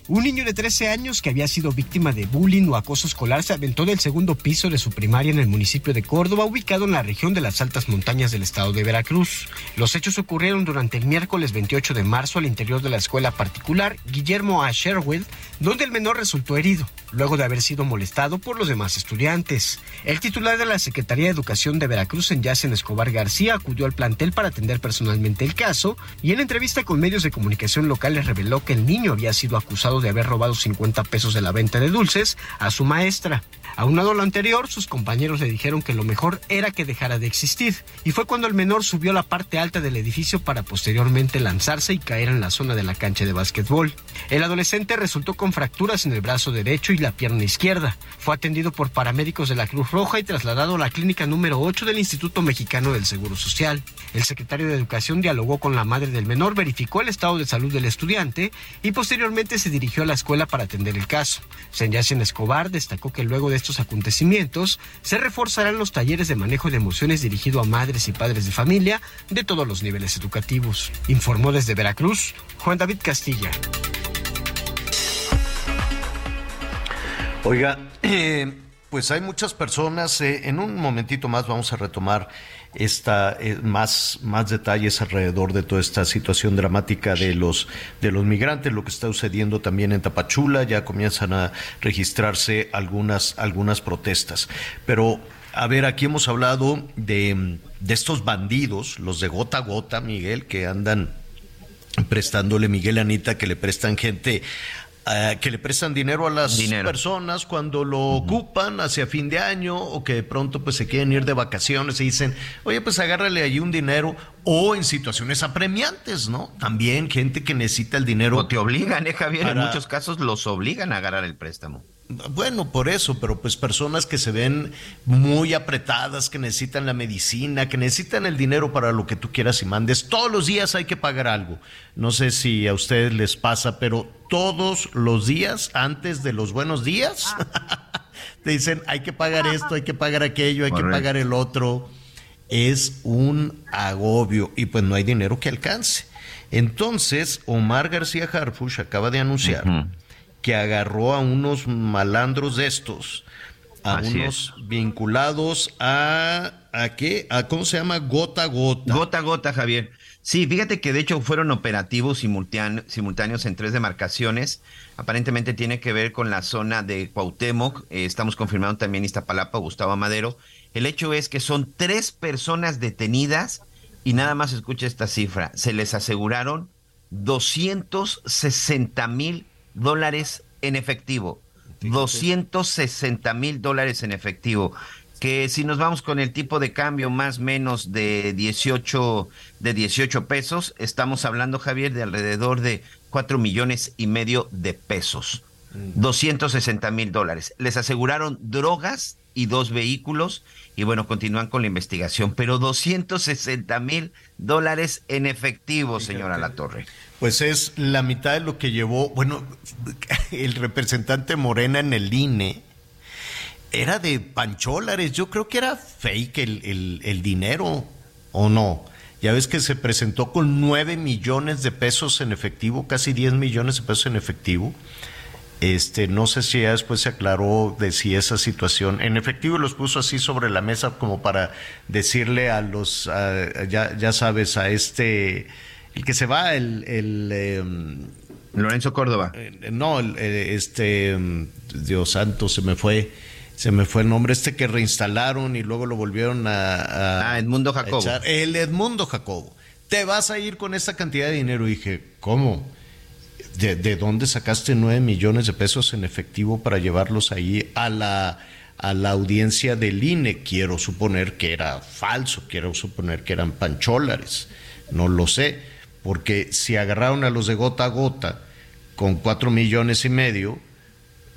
Un niño de 13 años que había sido víctima de bullying o acoso escolar se aventó del segundo piso de su primaria en el municipio de Córdoba, ubicado en la región de las altas montañas del estado de Veracruz. Los hechos ocurrieron durante el miércoles 28 de marzo al interior de la escuela particular Guillermo A. Sherwood, donde el menor resultó herido, luego de haber sido molestado por los demás estudiantes. El titular de la Secretaría de Educación de Veracruz, en Yacen Escobar García, acudió al plantel para atender personalmente el caso y en entrevista con medios de comunicación locales reveló que el niño había sido acusado de haber robado 50 pesos de la venta de dulces a su maestra. Aunado lo anterior, sus compañeros le dijeron que lo mejor era que dejara de existir, y fue cuando el menor subió a la parte alta del edificio para posteriormente lanzarse y caer en la zona de la cancha de básquetbol. El adolescente resultó con fracturas en el brazo derecho y la pierna izquierda. Fue atendido por paramédicos de la Cruz Roja y trasladado a la clínica número 8 del Instituto Mexicano del Seguro Social. El secretario de Educación dialogó con la madre del menor, verificó el estado de salud del estudiante y posteriormente se dirigió a la escuela para atender el caso. Senyacen Escobar destacó que luego de estos acontecimientos se reforzarán los talleres de manejo de emociones dirigido a madres y padres de familia de todos los niveles educativos. Informó desde Veracruz Juan David Castilla. Oiga, eh, pues hay muchas personas, eh, en un momentito más vamos a retomar esta, eh, más, más detalles alrededor de toda esta situación dramática de los, de los migrantes, lo que está sucediendo también en Tapachula, ya comienzan a registrarse algunas, algunas protestas. Pero, a ver, aquí hemos hablado de, de estos bandidos, los de gota a gota, Miguel, que andan prestándole Miguel Anita, que le prestan gente eh, que le prestan dinero a las personas cuando lo ocupan hacia fin de año o que de pronto pues se quieren ir de vacaciones y dicen, oye pues agárrale allí un dinero o en situaciones apremiantes, ¿no? También gente que necesita el dinero. O te obligan, ¿eh, Javier? En muchos casos los obligan a agarrar el préstamo. Bueno, por eso, pero pues personas que se ven muy apretadas, que necesitan la medicina, que necesitan el dinero para lo que tú quieras y mandes. Todos los días hay que pagar algo. No sé si a ustedes les pasa, pero todos los días, antes de los buenos días, te dicen hay que pagar esto, hay que pagar aquello, hay que pagar el otro. Es un agobio y pues no hay dinero que alcance. Entonces, Omar García Harfush acaba de anunciar que agarró a unos malandros de estos, a unos vinculados a, ¿a qué? ¿A cómo se llama? Gota Gota. Gota Gota, Javier. Sí, fíjate que de hecho fueron operativos simultáneos en tres demarcaciones. Aparentemente tiene que ver con la zona de Cuauhtémoc. Eh, estamos confirmando también Iztapalapa, Gustavo Madero. El hecho es que son tres personas detenidas y nada más escucha esta cifra. Se les aseguraron 260 mil dólares en efectivo. 260 mil dólares en efectivo. Que si nos vamos con el tipo de cambio más o menos de 18, de 18 pesos, estamos hablando, Javier, de alrededor de 4 millones y medio de pesos. 260 mm. mil dólares. Les aseguraron drogas y dos vehículos y bueno, continúan con la investigación, pero 260 mil dólares en efectivo, señora La Torre. Pues es la mitad de lo que llevó, bueno, el representante Morena en el INE era de pancholares, yo creo que era fake el, el, dinero, ¿o no? Ya ves que se presentó con 9 millones de pesos en efectivo, casi 10 millones de pesos en efectivo. Este, no sé si ya después se aclaró de si esa situación, en efectivo los puso así sobre la mesa como para decirle a los, ya, ya sabes, a este el que se va, el... el em, Lorenzo Córdoba. Eh, no, eh, este, em, Dios santo, se me fue, se me fue el nombre, este que reinstalaron y luego lo volvieron a... ah, Edmundo Jacobo. El Edmundo Jacobo. Te vas a ir con esta cantidad de dinero. Y dije, ¿cómo? ¿De, ¿De, dónde sacaste nueve millones de pesos en efectivo para llevarlos ahí a la, a la audiencia del INE? Quiero suponer que era falso, quiero suponer que eran pancholares, no lo sé porque si agarraron a los de gota a gota con cuatro millones y medio,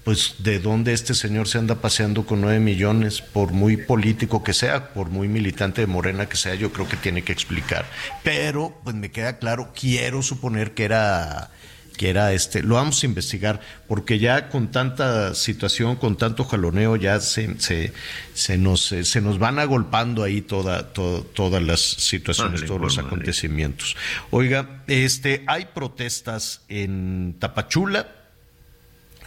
pues de dónde este señor se anda paseando con nueve millones, por muy político que sea, por muy militante de Morena que sea, yo creo que tiene que explicar. Pero, pues me queda claro, quiero suponer que era que era este, lo vamos a investigar, porque ya con tanta situación, con tanto jaloneo, ya se, se, se nos, eh, se nos van agolpando ahí toda, todas las situaciones, todos los acontecimientos. Oiga, este, hay protestas en Tapachula,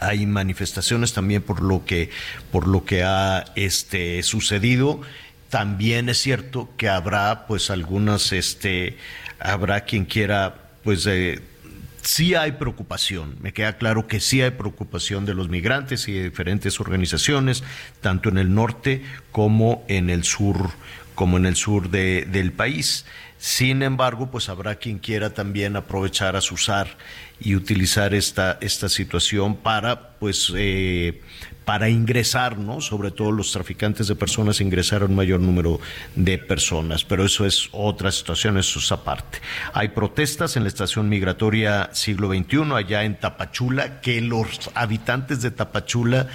hay manifestaciones también por lo que, por lo que ha este, sucedido. También es cierto que habrá, pues, algunas, este, habrá quien quiera, pues, eh, sí hay preocupación, me queda claro que sí hay preocupación de los migrantes y de diferentes organizaciones, tanto en el norte como en el sur, como en el sur del país. Sin embargo, pues habrá quien quiera también aprovechar, asusar y utilizar esta, esta situación para, pues, eh, para ingresar, ¿no? Sobre todo los traficantes de personas, ingresar a un mayor número de personas. Pero eso es otra situación, eso es aparte. Hay protestas en la estación migratoria siglo XXI, allá en Tapachula, que los habitantes de Tapachula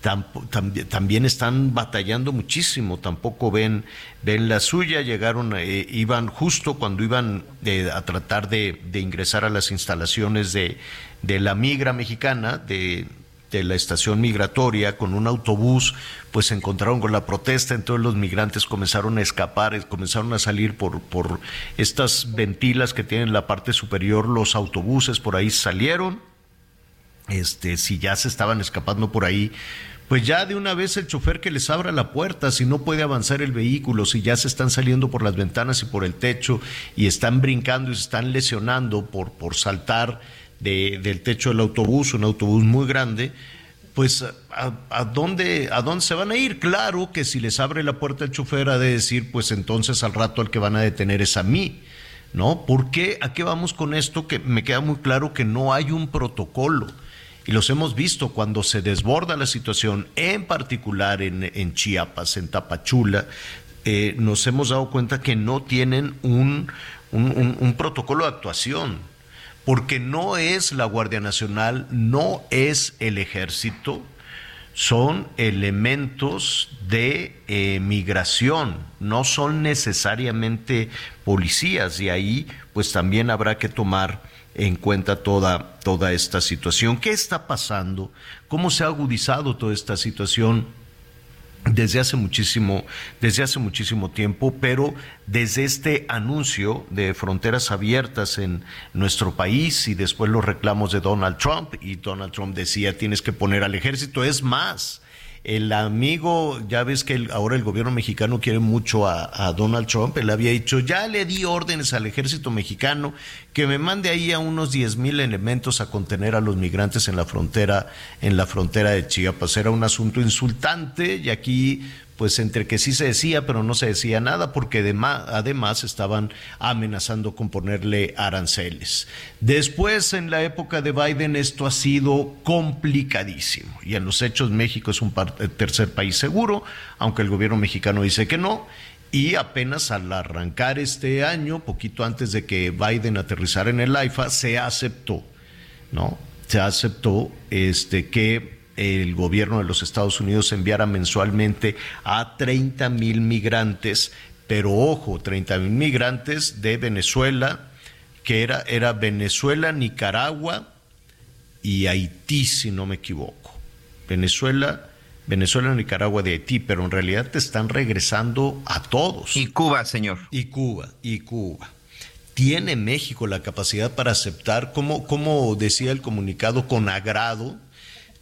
también están batallando muchísimo, tampoco ven, ven la suya, llegaron, eh, iban justo cuando iban eh, a tratar de, de, ingresar a las instalaciones de, de la migra mexicana, de, de la estación migratoria con un autobús, pues se encontraron con la protesta, entonces los migrantes comenzaron a escapar, comenzaron a salir por, por estas ventilas que tienen la parte superior, los autobuses por ahí salieron, este, si ya se estaban escapando por ahí, pues ya de una vez el chofer que les abra la puerta, si no puede avanzar el vehículo, si ya se están saliendo por las ventanas y por el techo y están brincando y se están lesionando por, por saltar del techo del autobús, un autobús muy grande, pues a, dónde, ¿a dónde se van a ir? Claro que si les abre la puerta el chofer ha de decir, pues entonces al rato al que van a detener es a mí, ¿no? ¿Por qué? ¿A qué vamos con esto? Que me queda muy claro que no hay un protocolo y los hemos visto cuando se desborda la situación, en particular en, Chiapas, en Tapachula, eh, nos hemos dado cuenta que no tienen un, un protocolo de actuación, porque no es la Guardia Nacional, no es el ejército, son elementos de eh, migración, no son necesariamente policías y ahí pues también habrá que tomar en cuenta toda, toda esta situación. ¿Qué está pasando? ¿Cómo se ha agudizado toda esta situación? Desde hace muchísimo, desde hace muchísimo tiempo, pero desde este anuncio de fronteras abiertas en nuestro país y después los reclamos de Donald Trump, y Donald Trump decía tienes que poner al ejército, es más, el amigo, ya ves que ahora el gobierno mexicano quiere mucho a, Donald Trump, él había dicho, ya le di órdenes al ejército mexicano que me mande ahí a unos 10 mil elementos a contener a los migrantes en la frontera, en la frontera de Chiapas. Era un asunto insultante y aquí pues entre que sí se decía, pero no se decía nada, porque además estaban amenazando con ponerle aranceles. Después, en la época de Biden, esto ha sido complicadísimo. Y en los hechos, México es un eh, tercer país seguro, aunque el gobierno mexicano dice que no. Y apenas al arrancar este año, poquito antes de que Biden aterrizara en el AIFA, se aceptó, ¿no? Se aceptó este, que el gobierno de los Estados Unidos enviara mensualmente a 30 mil migrantes, pero ojo, 30 mil migrantes de Venezuela, que era, era Venezuela, Nicaragua y Haití, si no me equivoco. Venezuela, Venezuela, Nicaragua, de Haití, pero en realidad te están regresando a todos. Y Cuba, señor. Y Cuba, y Cuba. ¿Tiene México la capacidad para aceptar, como, como decía el comunicado, con agrado,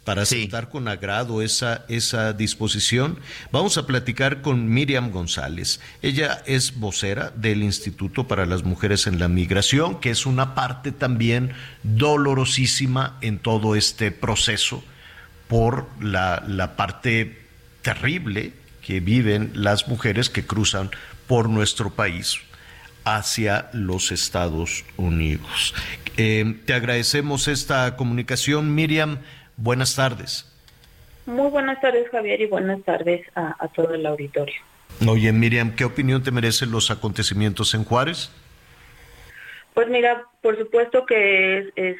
para aceptar con agrado esa, esa disposición. Vamos a platicar con Miriam González. Ella es vocera del Instituto para las Mujeres en la Migración, que es una parte también dolorosísima en todo este proceso por la, la parte terrible que viven las mujeres que cruzan por nuestro país hacia los Estados Unidos. Eh, te agradecemos esta comunicación, Miriam. Buenas tardes. Muy buenas tardes, Javier, y buenas tardes a, todo el auditorio. Oye, Miriam, ¿qué opinión te merecen los acontecimientos en Juárez? Pues mira, por supuesto que es, es,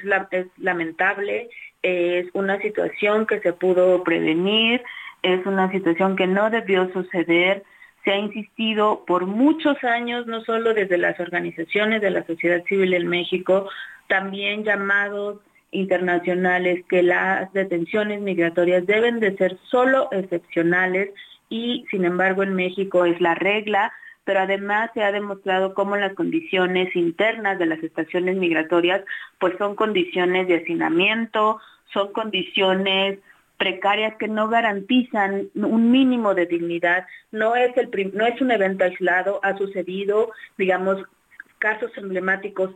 lamentable, es una situación que se pudo prevenir, es una situación que no debió suceder. Se ha insistido por muchos años, no solo desde las organizaciones de la sociedad civil en México, también llamados internacionales que las detenciones migratorias deben de ser solo excepcionales y sin embargo en México es la regla, pero además se ha demostrado cómo las condiciones internas de las estaciones migratorias pues son condiciones de hacinamiento, son condiciones precarias que no garantizan un mínimo de dignidad. No es el no es un evento aislado, ha sucedido, digamos, casos emblemáticos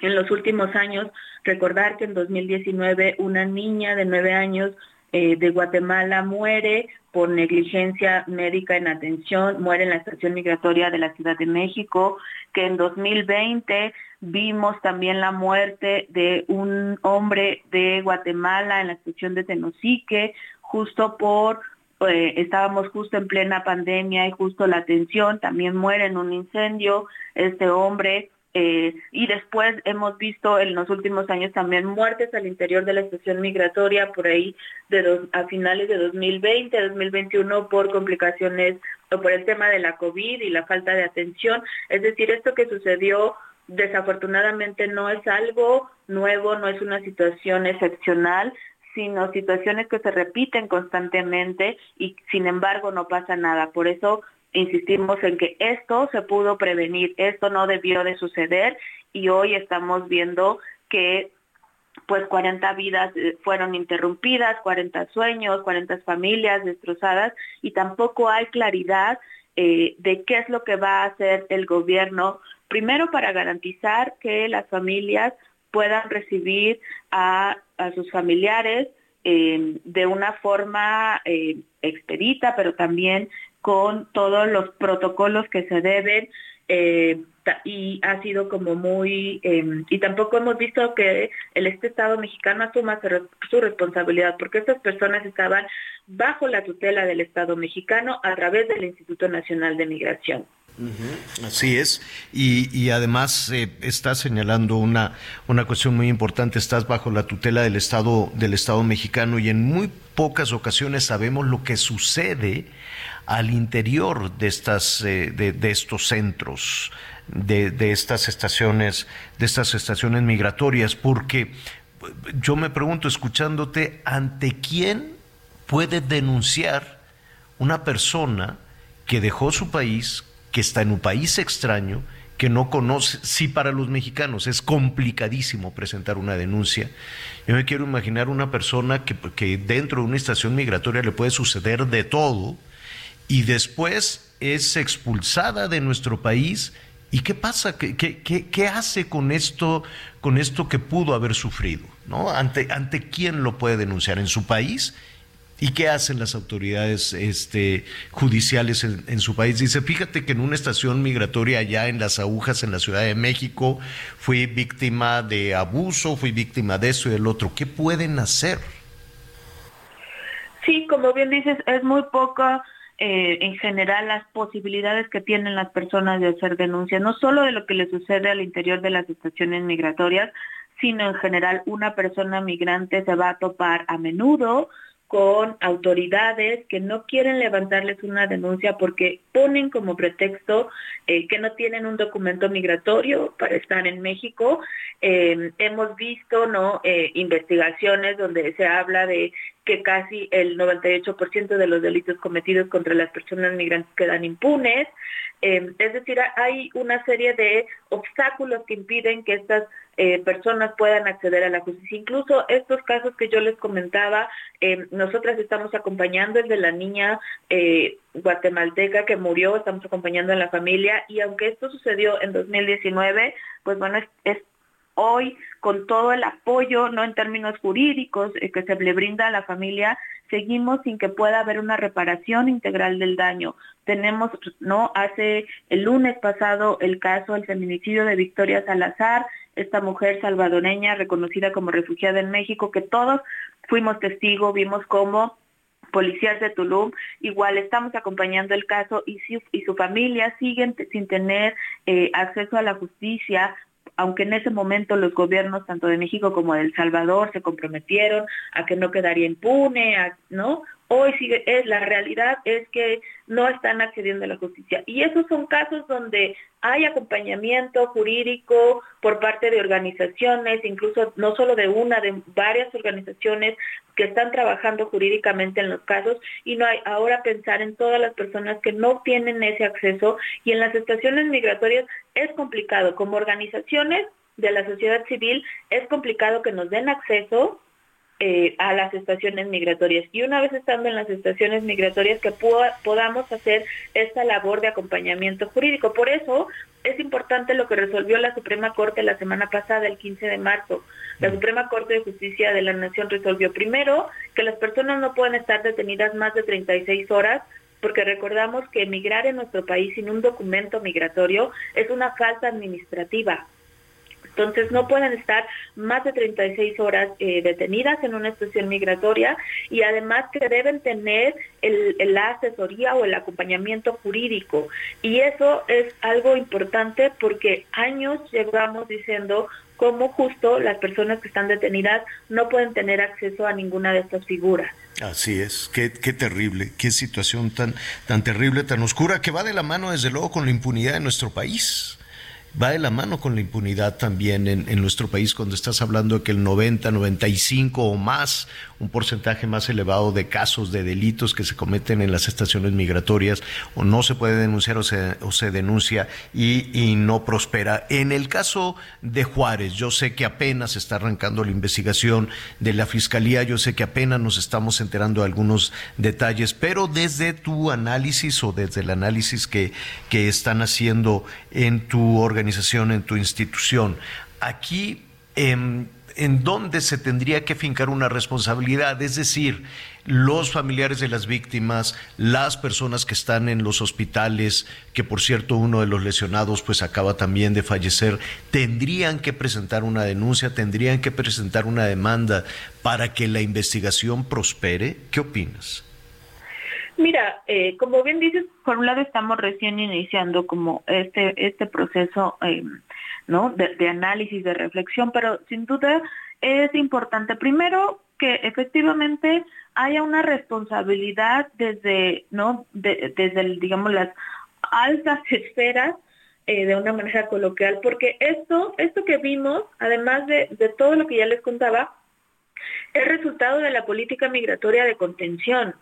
en los últimos años. Recordar que en 2019 una niña de nueve años eh, de Guatemala muere por negligencia médica en atención, muere en la estación migratoria de la Ciudad de México, que en 2020 vimos también la muerte de un hombre de Guatemala en la estación de Tenosique, justo por, eh, estábamos justo en plena pandemia y justo la atención, también muere en un incendio este hombre eh, y después hemos visto en los últimos años también muertes al interior de la estación migratoria por ahí de a finales de 2020, 2021 por complicaciones o por el tema de la COVID y la falta de atención. Es decir, esto que sucedió desafortunadamente no es algo nuevo, no es una situación excepcional, sino situaciones que se repiten constantemente y sin embargo no pasa nada. Por eso insistimos en que esto se pudo prevenir, esto no debió de suceder y hoy estamos viendo que pues 40 vidas eh, fueron interrumpidas, 40 sueños, 40 familias destrozadas y tampoco hay claridad eh, de qué es lo que va a hacer el gobierno, primero para garantizar que las familias puedan recibir a, sus familiares eh, de una forma expedita, pero también con todos los protocolos que se deben. Eh, y ha sido como muy em, y tampoco hemos visto que el este estado mexicano asuma su responsabilidad porque estas personas estaban bajo la tutela del estado mexicano a través del Instituto Nacional de Migración. Así es, y, además eh, está señalando una, una cuestión muy importante, estás bajo la tutela del Estado, del Estado mexicano y en muy pocas ocasiones sabemos lo que sucede al interior de, estas, eh, de, estos centros, de, estas estaciones, de estas estaciones migratorias, porque yo me pregunto, escuchándote, ¿ante quién puede denunciar una persona que dejó su país, que está en un país extraño, que no conoce, sí para los mexicanos es complicadísimo presentar una denuncia. Yo me quiero imaginar una persona que, que dentro de una estación migratoria le puede suceder de todo y después es expulsada de nuestro país. ¿Y qué pasa? ¿Qué, qué, hace con esto, con esto que pudo haber sufrido? ¿no? ¿Ante, ¿Ante quién lo puede denunciar? ¿En su país? ¿Y qué hacen las autoridades este, judiciales en, su país? Dice, fíjate que en una estación migratoria allá en Las Agujas, en la Ciudad de México, fui víctima de abuso, fui víctima de eso y del otro. ¿Qué pueden hacer? Sí, como bien dices, es muy poca eh, en general las posibilidades que tienen las personas de hacer denuncias, no solo de lo que le sucede al interior de las estaciones migratorias, sino en general una persona migrante se va a topar a menudo con autoridades que no quieren levantarles una denuncia porque ponen como pretexto eh, que no tienen un documento migratorio para estar en México. Eh, hemos visto no eh, investigaciones donde se habla de que casi el 98% de los delitos cometidos contra las personas migrantes quedan impunes. es decir, hay una serie de obstáculos que impiden que estas eh, personas puedan acceder a la justicia. Incluso estos casos que yo les comentaba, eh, nosotras estamos acompañando el de la niña eh, guatemalteca que murió, estamos acompañando a la familia y aunque esto sucedió en 2019, pues bueno, es, hoy con todo el apoyo, no en términos jurídicos, que se le brinda a la familia, seguimos sin que pueda haber una reparación integral del daño. Tenemos, ¿no? Hace el lunes pasado el caso del feminicidio de Victoria Salazar, esta mujer salvadoreña reconocida como refugiada en México, que todos fuimos testigos, vimos cómo policías de Tulum, igual estamos acompañando el caso y, y su familia siguen sin tener eh, acceso a la justicia, aunque en ese momento los gobiernos tanto de México como de El Salvador se comprometieron a que no quedaría impune, ¿no? Hoy sigue, es, la realidad es que no están accediendo a la justicia. Y esos son casos donde hay acompañamiento jurídico por parte de organizaciones, incluso no solo de una, de varias organizaciones que están trabajando jurídicamente en los casos y no hay ahora pensar en todas las personas que no tienen ese acceso y en las estaciones migratorias es complicado. Como organizaciones de la sociedad civil es complicado que nos den acceso eh, a las estaciones migratorias. Y una vez estando en las estaciones migratorias, que podamos hacer esta labor de acompañamiento jurídico. Por eso es importante lo que resolvió la Suprema Corte la semana pasada, el 15 de marzo. La Suprema Corte de Justicia de la Nación resolvió primero que las personas no pueden estar detenidas más de 36 horas porque recordamos que emigrar en nuestro país sin un documento migratorio es una falta administrativa. Entonces no pueden estar más de 36 horas eh, detenidas en una estación migratoria y además que deben tener la asesoría o el acompañamiento jurídico. Y eso es algo importante porque años llevamos diciendo cómo justo las personas que están detenidas no pueden tener acceso a ninguna de estas figuras. Así es, qué, qué, terrible, qué situación tan, tan terrible, tan oscura, que va de la mano desde luego con la impunidad de nuestro país va de la mano con la impunidad también en, en, nuestro país cuando estás hablando de que el 90, 95 o más un porcentaje más elevado de casos de delitos que se cometen en las estaciones migratorias o no se puede denunciar o se, denuncia y, no prospera. En el caso de Juárez, yo sé que apenas está arrancando la investigación de la Fiscalía, yo sé que apenas nos estamos enterando de algunos detalles, pero desde tu análisis o desde el análisis que, que están haciendo en tu organización, en tu institución, aquí... Eh, en dónde se tendría que fincar una responsabilidad, es decir, los familiares de las víctimas, las personas que están en los hospitales, que por cierto uno de los lesionados pues acaba también de fallecer, tendrían que presentar una denuncia, tendrían que presentar una demanda para que la investigación prospere. ¿Qué opinas? Mira, eh, como bien dices, por un lado estamos recién iniciando como este este proceso eh, ¿no? De, análisis, de reflexión, pero sin duda es importante primero que efectivamente haya una responsabilidad desde, ¿no? desde, digamos, las altas esferas eh, de una manera coloquial, porque esto, esto que vimos, además de, de todo lo que ya les contaba, es resultado de la política migratoria de contención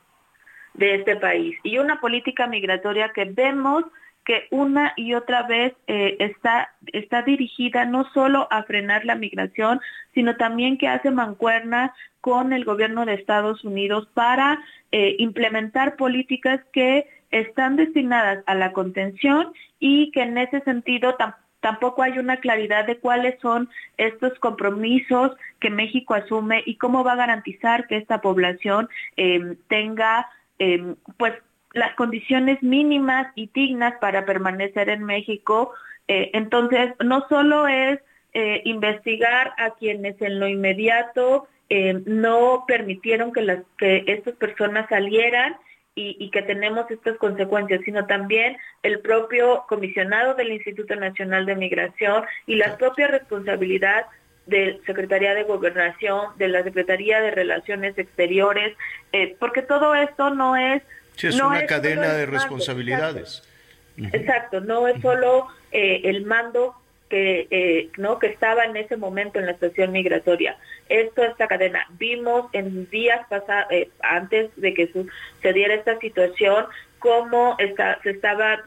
de este país y una política migratoria que vemos que una y otra vez eh, está, está dirigida no solo a frenar la migración, sino también que hace mancuerna con el gobierno de Estados Unidos para eh, implementar políticas que están destinadas a la contención y que en ese sentido tampoco hay una claridad de cuáles son estos compromisos que México asume y cómo va a garantizar que esta población eh, tenga pues las condiciones mínimas y dignas para permanecer en México. Eh, entonces, no solo es eh, investigar a quienes en lo inmediato eh, no permitieron que, las, que estas personas salieran y, que tenemos estas consecuencias, sino también el propio comisionado del Instituto Nacional de Migración y la propia responsabilidad de Secretaría de Gobernación, de la Secretaría de Relaciones Exteriores, porque todo esto no es Sí, es una cadena de responsabilidades. Exacto, no es solo eh, el mando que eh, no que estaba en ese momento en la estación migratoria. Esto esta cadena. Vimos en días pasados, eh, antes de que sucediera esta situación, cómo está, se estaba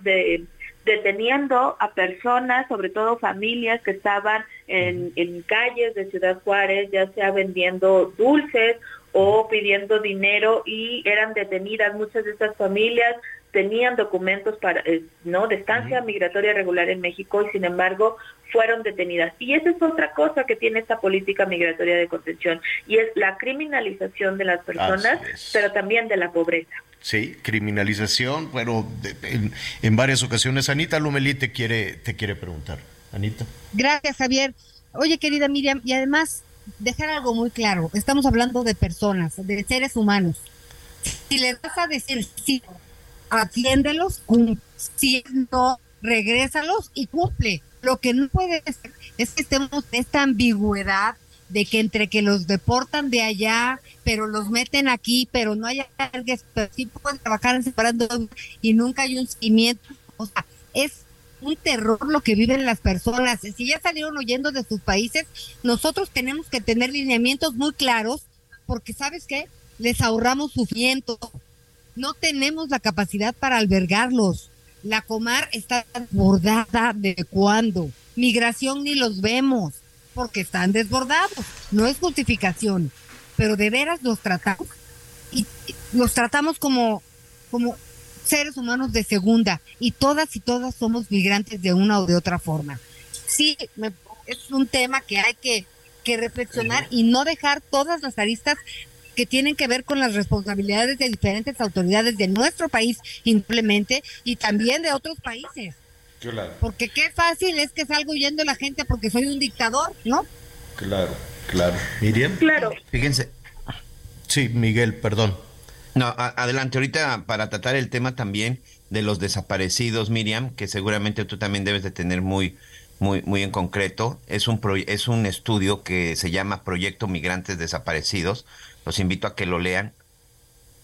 deteniendo a personas, sobre todo familias que estaban en, en calles de Ciudad Juárez, ya sea vendiendo dulces o pidiendo dinero y eran detenidas muchas de estas familias tenían documentos para eh, no de estancia migratoria regular en México y sin embargo fueron detenidas y esa es otra cosa que tiene esta política migratoria de contención y es la criminalización de las personas pero también de la pobreza Sí, criminalización, bueno, en, en, varias ocasiones. Anita Lumelí te quiere, te quiere preguntar. Anita. Gracias, Javier. Oye, querida Miriam, y además, dejar algo muy claro. Estamos hablando de personas, de seres humanos. Si le vas a decir sí, atiéndelos. Si no, regrésalos y cumple. Lo que no puede ser es que estemos en esta ambigüedad de que entre que los deportan de allá, pero los meten aquí, pero no hay albergues, pero sí pueden trabajar separando y nunca hay un seguimiento. O sea, es un terror lo que viven las personas. Si ya salieron huyendo de sus países, nosotros tenemos que tener lineamientos muy claros, porque ¿sabes qué? Les ahorramos sufrimiento. No tenemos la capacidad para albergarlos. La comar está desbordada de cuándo. Migración ni los vemos, porque están desbordados. No es justificación, pero de veras los tratamos y los tratamos como como seres humanos de segunda y todas y todas somos migrantes de una o de otra forma. Sí, es un tema que hay que, que reflexionar y no dejar todas las aristas que tienen que ver con las responsabilidades de diferentes autoridades de nuestro país simplemente y también de otros países. Claro. Porque qué fácil es que salga huyendo la gente porque soy un dictador, ¿no? Claro, claro. Miriam. Claro. Fíjense. Sí, Miguel, perdón. No, adelante, ahorita para tratar el tema también de los desaparecidos, Miriam, que seguramente tú también debes de tener muy, muy, muy en concreto. Es un, es un estudio que se llama Proyecto Migrantes Desaparecidos. Los invito a que lo lean.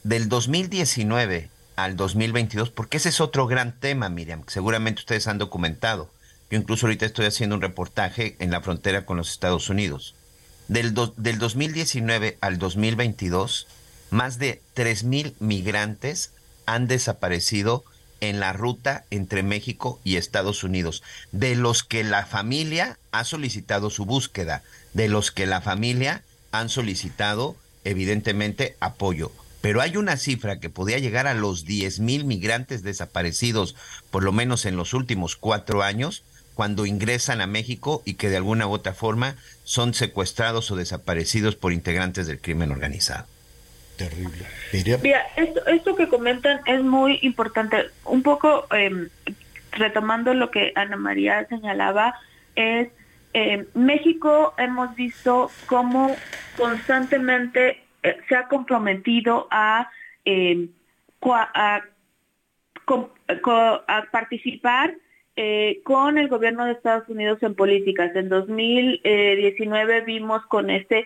Del 2019 al 2022, porque ese es otro gran tema, Miriam, que seguramente ustedes han documentado. Yo incluso ahorita estoy haciendo un reportaje en la frontera con los Estados Unidos. Del, del 2019 al 2022 más de 3.000 migrantes han desaparecido en la ruta entre México y Estados Unidos, de los que la familia ha solicitado su búsqueda, de los que la familia han solicitado evidentemente apoyo. Pero hay una cifra que podía llegar a los 10.000 migrantes desaparecidos, por lo menos en los últimos cuatro años, cuando ingresan a México y que de alguna u otra forma son secuestrados o desaparecidos por integrantes del crimen organizado. Terrible. Mira, esto, que comentan es muy importante. Un poco em, retomando lo que Ana María señalaba, es eh, México hemos visto cómo constantemente eh, se ha comprometido a, em, a, participar eh, con el gobierno de Estados Unidos en políticas. En 2019 vimos con este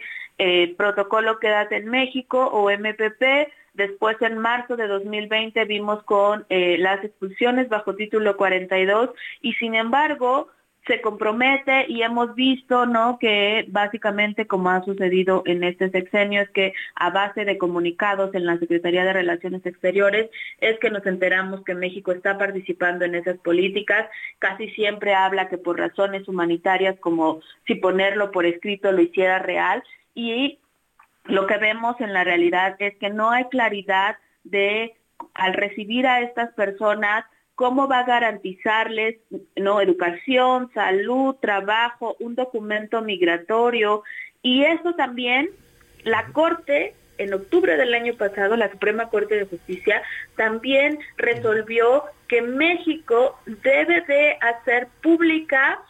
protocolo Quédate en México o MPP, Después, en marzo de 2020, vimos con eh, las expulsiones bajo título 42 y, sin embargo, se compromete y hemos visto, ¿no? Que básicamente, como ha sucedido en este sexenio, es que a base de comunicados en la Secretaría de Relaciones Exteriores es que nos enteramos que México está participando en esas políticas. Casi siempre habla que por razones humanitarias, como si ponerlo por escrito lo hiciera real. Y lo que vemos en la realidad es que no hay claridad de, al recibir a estas personas, cómo va a garantizarles no educación, salud, trabajo, un documento migratorio y eso también la Corte en octubre del año pasado la Suprema Corte de Justicia también resolvió que México debe de hacer pública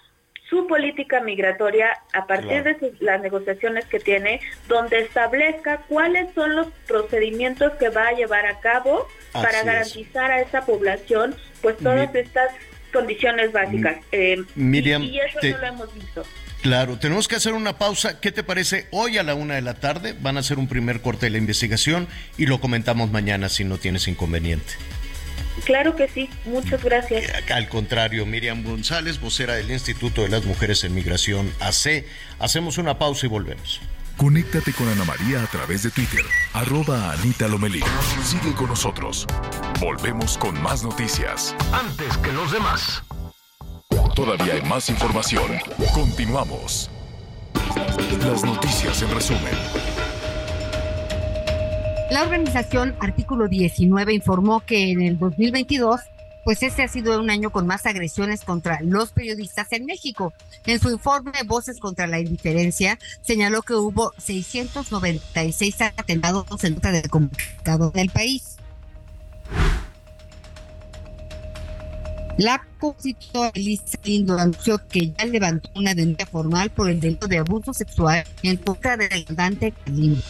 su política migratoria a partir de las negociaciones que tiene, donde establezca cuáles son los procedimientos que va a llevar a cabo para garantizar a esa población pues todas estas condiciones básicas. Eh, Miriam, y, eso no lo hemos visto. Claro, tenemos que hacer una pausa. ¿Qué te parece? Hoy a la una de la tarde van a hacer un primer corte de la investigación y lo comentamos mañana si no tienes inconveniente. Claro que sí, muchas gracias. Al contrario, Miriam González, vocera del Instituto de las Mujeres en Migración AC. Hacemos una pausa y volvemos. Conéctate con Ana María a través de Twitter, arroba Anita Lomelí. Sigue con nosotros. Volvemos con más noticias. Antes que los demás. Todavía hay más información. Continuamos. Las noticias en resumen. La organización Artículo 19 informó que en el 2022 pues este ha sido un año con más agresiones contra los periodistas en México. En su informe Voces contra la Indiferencia, señaló que hubo 696 atentados en contra del comunicador del país. La compositora Elisa Lindo anunció que ya levantó una denuncia formal por el delito de abuso sexual en contra del cantante Lindo.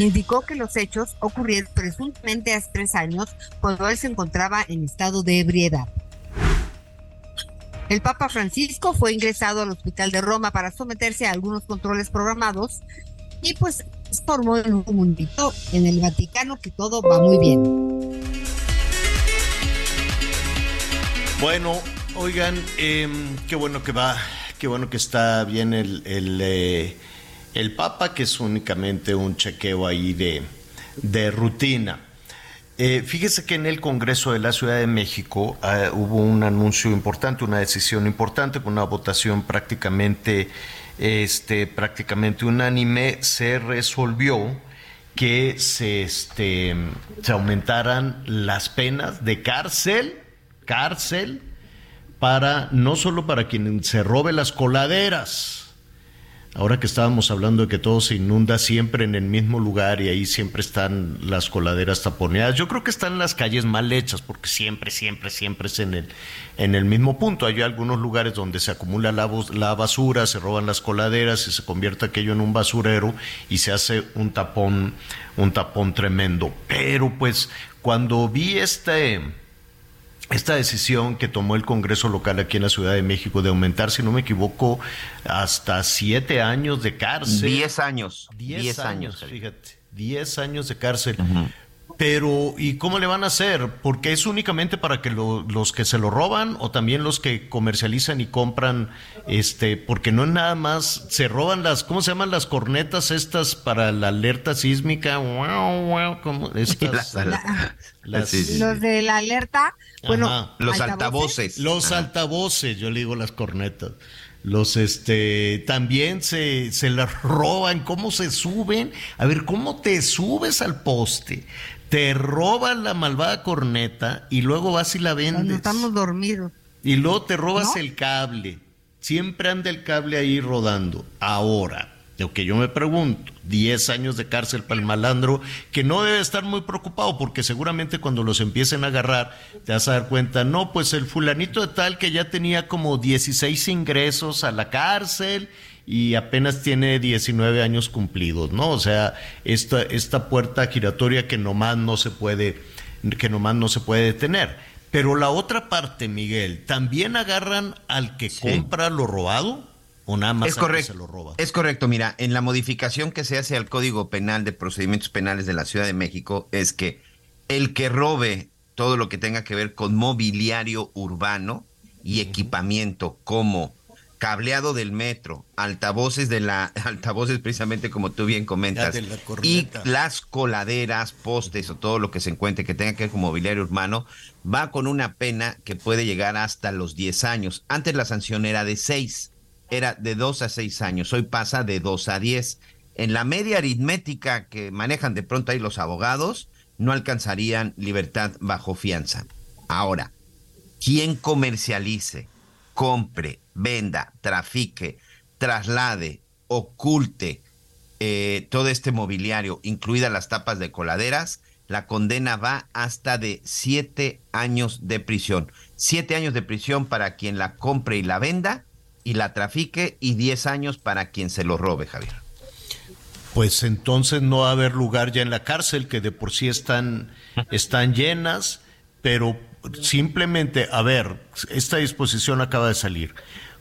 Indicó que los hechos ocurrieron presuntamente hace tres años cuando él se encontraba en estado de ebriedad. El Papa Francisco fue ingresado al Hospital de Roma para someterse a algunos controles programados y pues formó un comunicado en el Vaticano que todo va muy bien. Bueno, oigan, em, qué bueno que va, qué bueno que está bien el, el, eh, el Papa, que es únicamente un chequeo ahí de, de rutina. Eh, fíjese que en el Congreso de la Ciudad de México ah, hubo un anuncio importante, una decisión importante, con una votación prácticamente, este, prácticamente unánime, se resolvió que se, este, se aumentaran las penas de cárcel cárcel para no solo para quien se robe las coladeras. Ahora que estábamos hablando de que todo se inunda siempre en el mismo lugar y ahí siempre están las coladeras taponeadas, yo creo que están las calles mal hechas porque siempre, siempre, siempre es en el, en el mismo punto. Hay algunos lugares donde se acumula la, la basura, se roban las coladeras y se convierte aquello en un basurero y se hace un tapón, un tapón tremendo. Pero pues cuando vi este esta decisión que tomó el Congreso local aquí en la Ciudad de México de aumentar, si no me equivoco, hasta siete años de cárcel. Diez años. Diez, años, fíjate. Diez años de cárcel. Pero, ¿y cómo le van a hacer? Porque es únicamente para que los que se lo roban o también los que comercializan y compran, este, porque no es nada más, se roban las, ¿cómo se llaman las cornetas estas para la alerta sísmica? Wow, wow, como estas, los de la alerta, bueno, los altavoces. Los altavoces, yo le digo las cornetas. Los este también se, se las roban, cómo se suben, a ver, cómo te subes al poste, te roban la malvada corneta y luego vas y la vendes. estamos dormidos. Y luego te robas el cable. Siempre anda el cable ahí rodando. Ahora, lo que yo me pregunto, 10 años de cárcel para el malandro, que no debe estar muy preocupado, porque seguramente cuando los empiecen a agarrar, te vas a dar cuenta, no, pues el fulanito de tal que ya tenía como 16 ingresos a la cárcel y apenas tiene 19 años cumplidos, ¿no? O sea, esta, esta puerta giratoria que nomás no se puede, que nomás no se puede detener. Pero la otra parte, Miguel, ¿también agarran al que compra lo robado? ¿O nada más es correcto, se lo roba? Es correcto, mira, en la modificación que se hace al Código Penal de Procedimientos Penales de la Ciudad de México es que el que robe todo lo que tenga que ver con mobiliario urbano y equipamiento como cableado del metro, altavoces de la, altavoces precisamente como tú bien comentas, y las coladeras, postes o todo lo que se encuentre que tenga que ver con mobiliario urbano, va con una pena que puede llegar hasta los 10 años. Antes la sanción era de 6, era de 2 a 6 años, hoy pasa de 2 a 10. En la media aritmética que manejan de pronto ahí los abogados, no alcanzarían libertad bajo fianza. Ahora, quien comercialice, compre, venda, trafique, traslade, oculte eh, todo este mobiliario, incluidas las tapas de coladeras, la condena va hasta de siete años de prisión. Siete años de prisión para quien la compre y la venda y la trafique y diez años para quien se lo robe, Javier. Pues entonces no va a haber lugar ya en la cárcel, que de por sí están, están llenas, pero simplemente, a ver, esta disposición acaba de salir.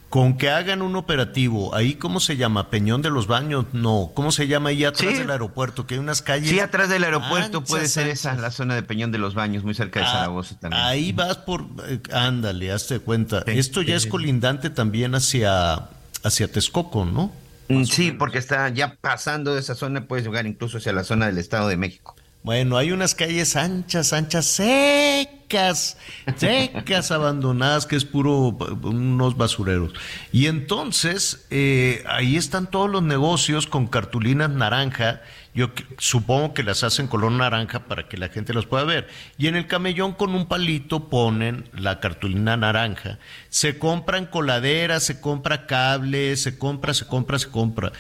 Con que hagan un operativo, ahí cómo se llama, Peñón de los Baños, no, ¿cómo se llama ahí atrás del aeropuerto? Que hay unas calles. Sí, atrás del aeropuerto puede ser esa, la zona de Peñón de los Baños, muy cerca de ah, Zaragoza también. Ahí vas por, eh, ándale, hazte cuenta. Esto ya es colindante también hacia, hacia Texcoco, ¿no? Mm, sí, porque está ya pasando de esa zona, puedes llegar incluso hacia la zona del Estado de México. Bueno, hay unas calles anchas, anchas, secas, secas, abandonadas, que es puro unos basureros. Y entonces, eh, ahí están todos los negocios con cartulinas naranja. Yo supongo que las hacen color naranja para que la gente las pueda ver. Y en el camellón con un palito ponen la cartulina naranja. Se compran coladeras, se compra cable, se compra, se compra, se compra.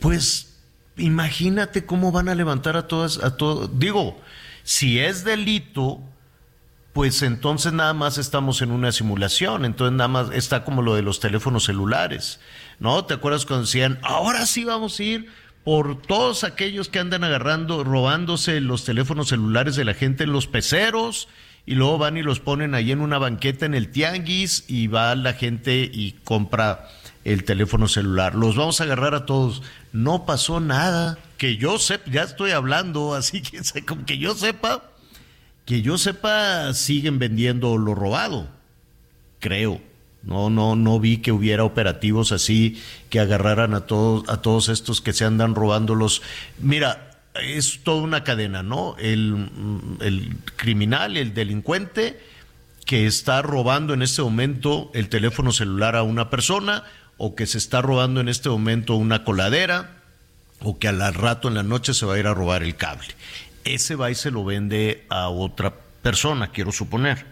Pues imagínate cómo van a levantar a todas, a todos. Digo, si es delito, pues entonces nada más estamos en una simulación, entonces nada más está como lo de los teléfonos celulares, ¿no? ¿Te acuerdas cuando decían, ahora sí vamos a ir por todos aquellos que andan agarrando, robándose los teléfonos celulares de la gente en los peceros? Y luego van y los ponen ahí en una banqueta en el tianguis y va la gente y compra el teléfono celular. Los vamos a agarrar a todos. No pasó nada. Que yo sepa, ya estoy hablando, así que como que yo sepa, que yo sepa, siguen vendiendo lo robado. Creo. No, no, no vi que hubiera operativos así que agarraran a todos, a todos estos que se andan robando los. Mira, es toda una cadena, ¿no? El, el criminal, el delincuente que está robando en este momento el teléfono celular a una persona, o que se está robando en este momento una coladera o que al rato en la noche se va a ir a robar el cable. Ese va y se lo vende a otra persona, quiero suponer.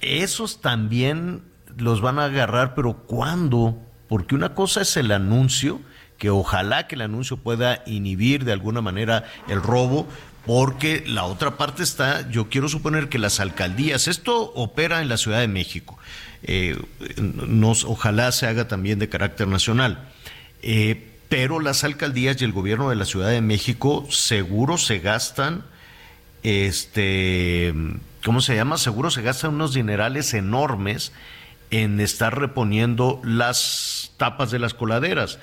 Esos también los van a agarrar, pero ¿cuándo? Porque una cosa es el anuncio, que ojalá que el anuncio pueda inhibir de alguna manera el robo, porque la otra parte está, yo quiero suponer que las alcaldías, esto opera en la Ciudad de México, eh, ojalá se haga también de carácter nacional. Eh, pero las alcaldías y el gobierno de la Ciudad de México seguro se gastan, este, ¿cómo se llama? Seguro se gastan unos dinerales enormes en estar reponiendo las tapas de las coladeras.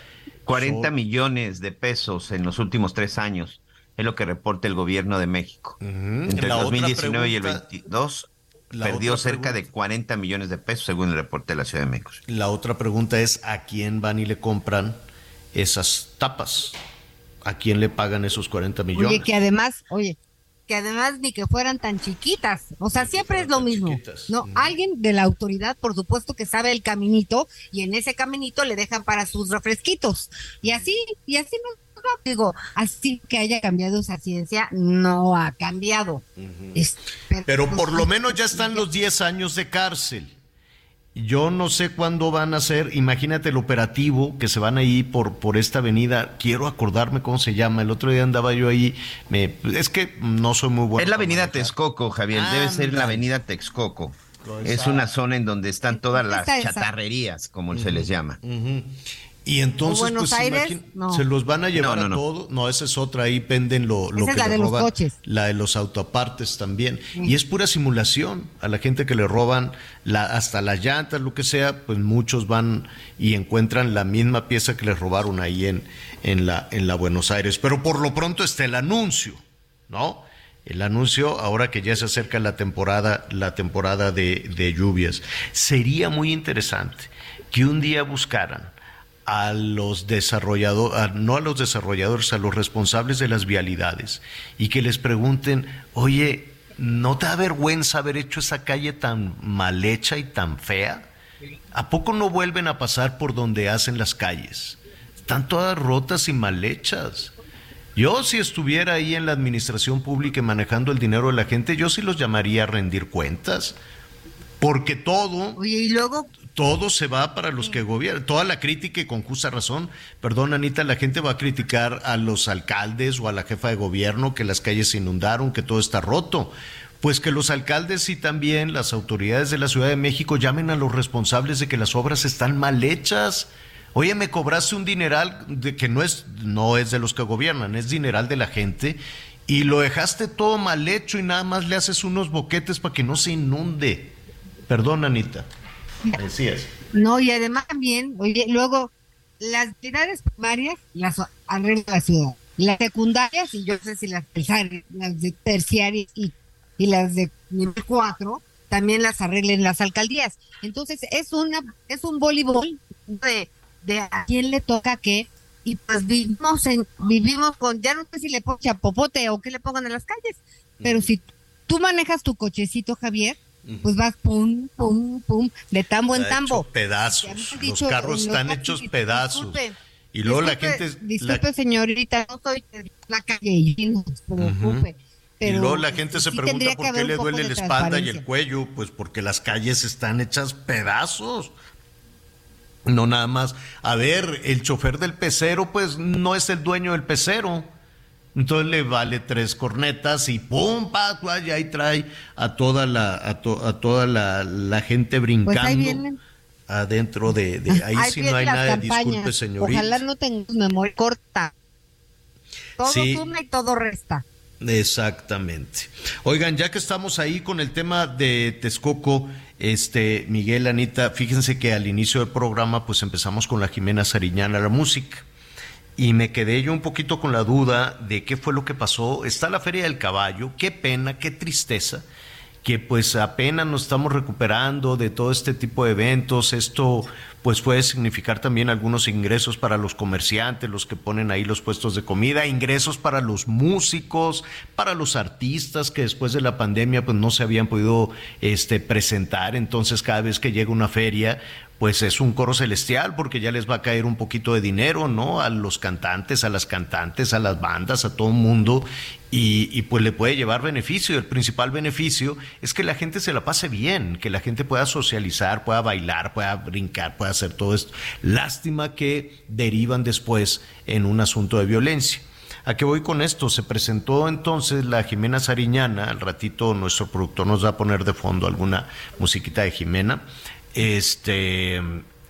40 millones de pesos en los últimos tres años es lo que reporta el gobierno de México. Entre el 2019 y el 22 perdió cerca de 40 millones de pesos, según el reporte de la Ciudad de México. La otra pregunta es, ¿a quién van y le compran esas tapas? ¿A quién le pagan esos 40 millones? Oye, que además, oye, que además ni que fueran tan chiquitas. O sea, siempre es lo mismo. No, alguien de la autoridad, por supuesto, que sabe el caminito y en ese caminito le dejan para sus refresquitos. Y así, y así no digo, así que haya cambiado esa ciencia, no ha cambiado. pero, por lo menos ya están los 10 años de cárcel. Yo no sé cuándo van a ser, imagínate el operativo que se van ahí por, por esta avenida, quiero acordarme cómo se llama, el otro día andaba yo ahí, me, es que no soy muy bueno. Es la avenida Texcoco, Javier, debe ser la avenida Texcoco. Es una zona en donde están todas las chatarrerías, como se les llama. Y entonces, pues, se los van a llevar a todos. No, esa es otra, ahí penden lo, lo que la de los coches. La de los autopartes también. Y es pura simulación. A la gente que le roban la, hasta las llantas, lo que sea, pues muchos van y encuentran la misma pieza que les robaron ahí en, en, la, en la Buenos Aires. Pero por lo pronto está el anuncio, ¿no? El anuncio, ahora que ya se acerca la temporada, la temporada de, de lluvias. Sería muy interesante que un día buscaran a los desarrolladores, no a los desarrolladores, a los responsables de las vialidades y que les pregunten, oye, ¿no te da vergüenza haber hecho esa calle tan mal hecha y tan fea? ¿A poco no vuelven a pasar por donde hacen las calles? Están todas rotas y mal hechas. Yo si estuviera ahí en la administración pública y manejando el dinero de la gente, yo sí los llamaría a rendir cuentas. Porque todo... Oye, y luego todo se va para los que gobiernan. Toda la crítica y con justa razón, perdón Anita, la gente va a criticar a los alcaldes o a la jefa de gobierno que las calles se inundaron, que todo está roto. Pues que los alcaldes y también las autoridades de la Ciudad de México llamen a los responsables de que las obras están mal hechas. Oye, me cobraste un dineral de que no es, no es de los que gobiernan, es dineral de la gente y lo dejaste todo mal hecho y nada más le haces unos boquetes para que no se inunde. Perdón, Anita. No, y además también, oye, luego, las entidades primarias las arregla la ciudad. Las secundarias, y yo sé si las las de terciarias y, y las de nivel 4, también las arreglen las alcaldías. Entonces, es una es un voleibol de, de a quién le toca qué y pues vivimos en vivimos con ya no sé si le pongan chapopote o qué le pongan en las calles, pero si tú manejas tu cochecito, Javier, pues vas pum, pum, pum, de tambo en tambo. pedazos. Los carros están hechos pedazos. y luego la gente. Disculpe, señorita, no soy la calle y no se preocupe. y luego la gente se pregunta por qué le duele la espalda y el cuello, pues porque las calles están hechas pedazos. No nada más. A ver, el chofer del pecero, pues no es el dueño del pecero entonces le vale tres cornetas y pum, pa, y ahí trae a toda la, a, toda la, gente pues brincando. adentro de, ahí, sí no hay nada, disculpe señorita. Ojalá no tengamos memoria corta. Todo suma y todo resta. Exactamente. Oigan, ya que estamos ahí con el tema de Texcoco, este Miguel, Anita, fíjense que al inicio del programa pues empezamos con la Jimena Sariñana, la música y me quedé yo un poquito con la duda de qué fue lo que pasó. Está la Feria del Caballo, qué pena, qué tristeza, que pues apenas nos estamos recuperando de todo este tipo de eventos. Esto pues puede significar también algunos ingresos para los comerciantes, los que ponen ahí los puestos de comida, ingresos para los músicos, para los artistas que después de la pandemia pues no se habían podido este presentar, entonces cada vez que llega una feria pues es un coro celestial porque ya les va a caer un poquito de dinero, ¿no? A los cantantes, a las cantantes, a las bandas, a todo el mundo y, pues le puede llevar beneficio. El principal beneficio es que la gente se la pase bien, que la gente pueda socializar, pueda bailar, pueda brincar, pueda hacer todo esto. Lástima que derivan después en un asunto de violencia. ¿A qué voy con esto? Se presentó entonces la Jimena Sariñana, al ratito nuestro productor nos va a poner de fondo alguna musiquita de Jimena. Este,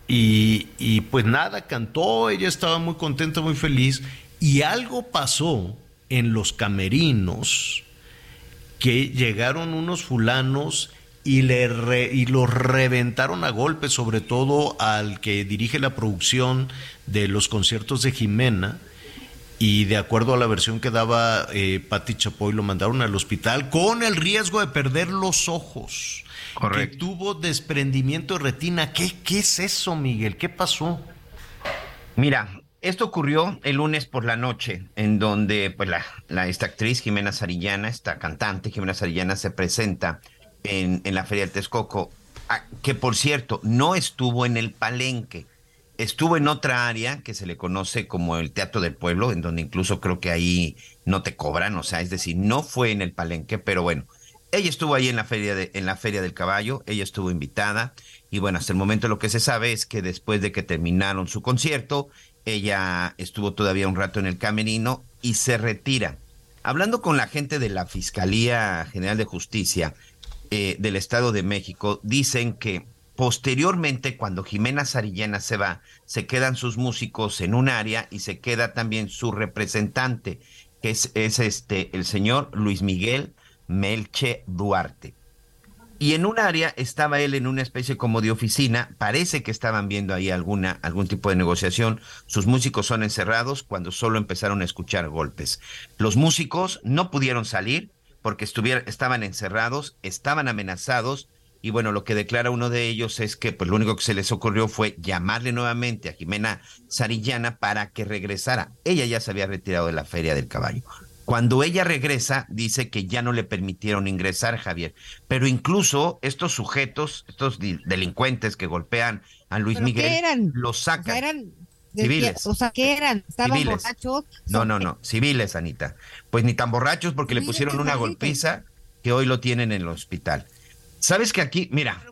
y, y pues nada, cantó, ella estaba muy contenta, muy feliz, y algo pasó en los camerinos que llegaron unos fulanos y, le y los reventaron a golpes, sobre todo al que dirige la producción de los conciertos de Jimena. Y de acuerdo a la versión que daba eh, Patti Chapoy, lo mandaron al hospital con el riesgo de perder los ojos. Correcto. Que tuvo desprendimiento de retina. ¿Qué, ¿Qué es eso, Miguel? ¿Qué pasó? Mira, esto ocurrió el lunes por la noche, en donde pues, la, esta actriz Jimena Sarillana, esta cantante Jimena Sarillana, se presenta en, la Feria del Texcoco, ah, que por cierto no estuvo en el palenque, estuvo en otra área que se le conoce como el Teatro del Pueblo, en donde incluso creo que ahí no te cobran, o sea, es decir, no fue en el palenque, pero bueno, ella estuvo ahí en la feria de, en la feria del caballo, ella estuvo invitada y bueno, hasta el momento lo que se sabe es que después de que terminaron su concierto, ella estuvo todavía un rato en el camerino y se retira. Hablando con la gente de la Fiscalía General de Justicia eh, del Estado de México, dicen que posteriormente, cuando Jimena Sarillana se va, se quedan sus músicos en un área y se queda también su representante, que es, es este, el señor Luis Miguel Melche Duarte. Y en un área estaba él en una especie como de oficina, parece que estaban viendo ahí alguna, algún tipo de negociación. Sus músicos son encerrados cuando solo empezaron a escuchar golpes. Los músicos no pudieron salir porque estaban encerrados, estaban amenazados, y bueno, lo que declara uno de ellos es que pues lo único que se les ocurrió fue llamarle nuevamente a Jimena Sarillana para que regresara. Ella ya se había retirado de la feria del caballo. Cuando ella regresa, dice que ya no le permitieron ingresar, Javier. Pero incluso estos sujetos, estos delincuentes que golpean a Luis Miguel, eran? los sacan. eran civiles. O sea, ¿qué eran? ¿Estaban borrachos? No, no, no, civiles, Anita. Pues ni tan borrachos porque le pusieron una golpiza que hoy lo tienen en el hospital. ¿Sabes que aquí, mira,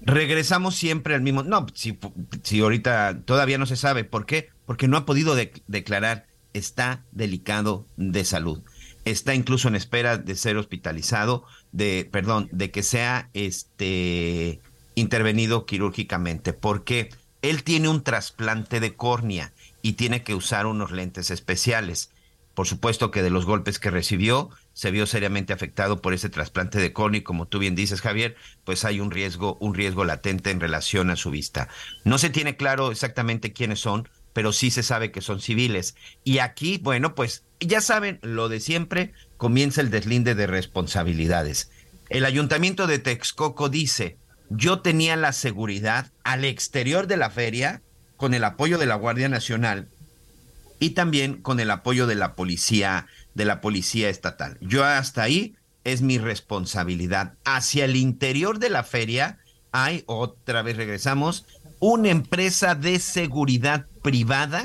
regresamos siempre al mismo... No, si, si ahorita todavía no se sabe. ¿Por qué? Porque no ha podido declarar está delicado de salud. Está incluso en espera de ser hospitalizado, de, perdón, de que sea este intervenido quirúrgicamente, porque él tiene un trasplante de córnea y tiene que usar unos lentes especiales. Por supuesto que de los golpes que recibió, se vio seriamente afectado por ese trasplante de córnea y como tú bien dices, Javier, pues hay un riesgo, un riesgo latente en relación a su vista. No se tiene claro exactamente quiénes son, pero sí se sabe que son civiles. Y aquí, bueno, pues ya saben, lo de siempre, comienza el deslinde de responsabilidades. El ayuntamiento de Texcoco dice, yo tenía la seguridad al exterior de la feria con el apoyo de la Guardia Nacional y también con el apoyo de la policía, de la policía estatal. Yo hasta ahí es mi responsabilidad. Hacia el interior de la feria hay, otra vez regresamos, una empresa de seguridad privada,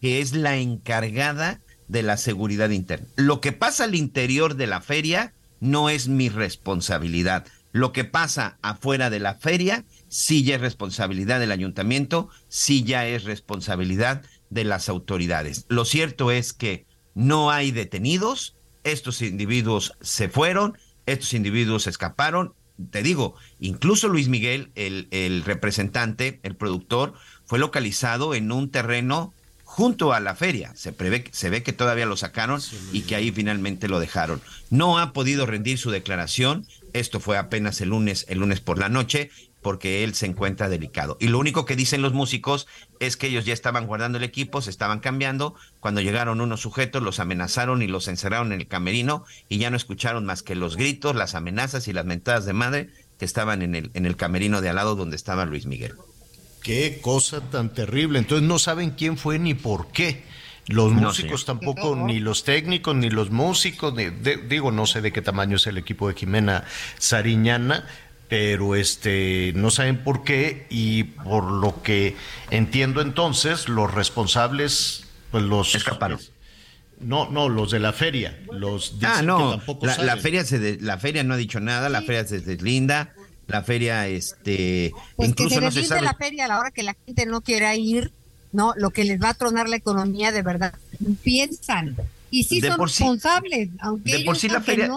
que es la encargada de la seguridad interna. Lo que pasa al interior de la feria no es mi responsabilidad. Lo que pasa afuera de la feria sí ya es responsabilidad del ayuntamiento, sí ya es responsabilidad de las autoridades. Lo cierto es que no hay detenidos, estos individuos se fueron, estos individuos escaparon te digo, incluso Luis Miguel, el, el, representante, el productor, fue localizado en un terreno junto a la feria. Se, prevé, se ve que todavía lo sacaron y que ahí finalmente lo dejaron. No ha podido rendir su declaración. Esto fue apenas el lunes, el lunes por la noche, porque él se encuentra delicado. Y lo único que dicen los músicos es que ellos ya estaban guardando el equipo, se estaban cambiando. Cuando llegaron unos sujetos, los amenazaron y los encerraron en el camerino y ya no escucharon más que los gritos, las amenazas y las mentadas de madre que estaban en el, en el camerino de al lado donde estaba Luis Miguel. Qué cosa tan terrible. Entonces no saben quién fue ni por qué. Los músicos tampoco, ni los técnicos, ni los músicos, digo, no sé de qué tamaño es el equipo de Jimena Sariñana, pero este no saben por qué y por lo que entiendo entonces los responsables pues los escaparon. No no los de la feria los ah no la, feria se la feria no ha dicho nada la feria se deslinda la feria este pues incluso que se no se la feria a la hora que la gente no quiera ir no lo que les va a tronar la economía de verdad piensan. Y sí son responsables aunque de por sí la feria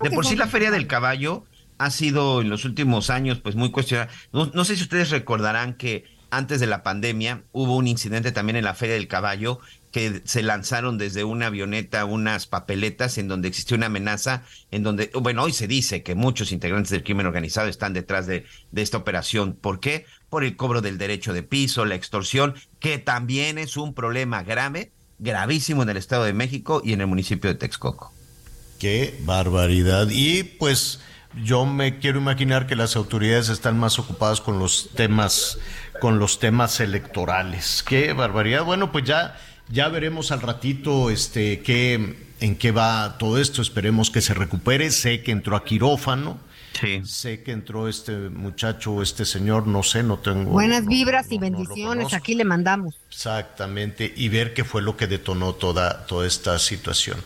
de por sí la feria del caballo ha sido en los últimos años pues muy cuestionada. No, sé si ustedes recordarán que antes de la pandemia hubo un incidente también en la Feria del Caballo que se lanzaron desde una avioneta unas papeletas en donde existió una amenaza, en donde, bueno, hoy se dice que muchos integrantes del crimen organizado están detrás de, de esta operación. ¿Por qué? Por el cobro del derecho de piso, la extorsión, que también es un problema grave, gravísimo en el Estado de México y en el municipio de Texcoco. Qué barbaridad. Y pues yo me quiero imaginar que las autoridades están más ocupadas con los temas, con los temas electorales. Qué barbaridad. Bueno, pues ya, ya veremos al ratito este qué, en qué va todo esto. Esperemos que se recupere. Sé que entró a quirófano. Sé que entró este muchacho, este señor, no sé, no tengo. Buenas vibras y bendiciones, aquí le mandamos. Exactamente, y ver qué fue lo que detonó toda, toda esta situación.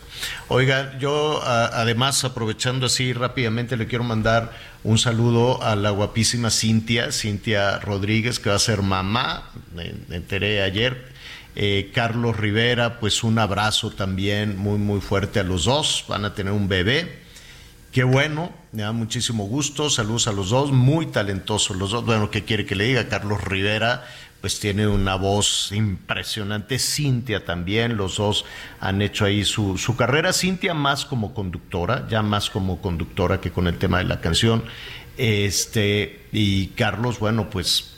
Oiga, yo además, aprovechando así rápidamente, le quiero mandar un saludo a la guapísima Cintia, Cintia Rodríguez, que va a ser mamá, me, enteré ayer. Eh, Carlos Rivera, pues un abrazo también muy, muy fuerte a los dos, van a tener un bebé. Qué bueno, me da muchísimo gusto. Saludos a los dos, muy talentosos los dos. Bueno, ¿qué quiere que le diga? Carlos Rivera, pues tiene una voz impresionante. Cintia también, los dos han hecho ahí su, su carrera. Cintia más como conductora, ya más como conductora que con el tema de la canción. Este, y Carlos, bueno, pues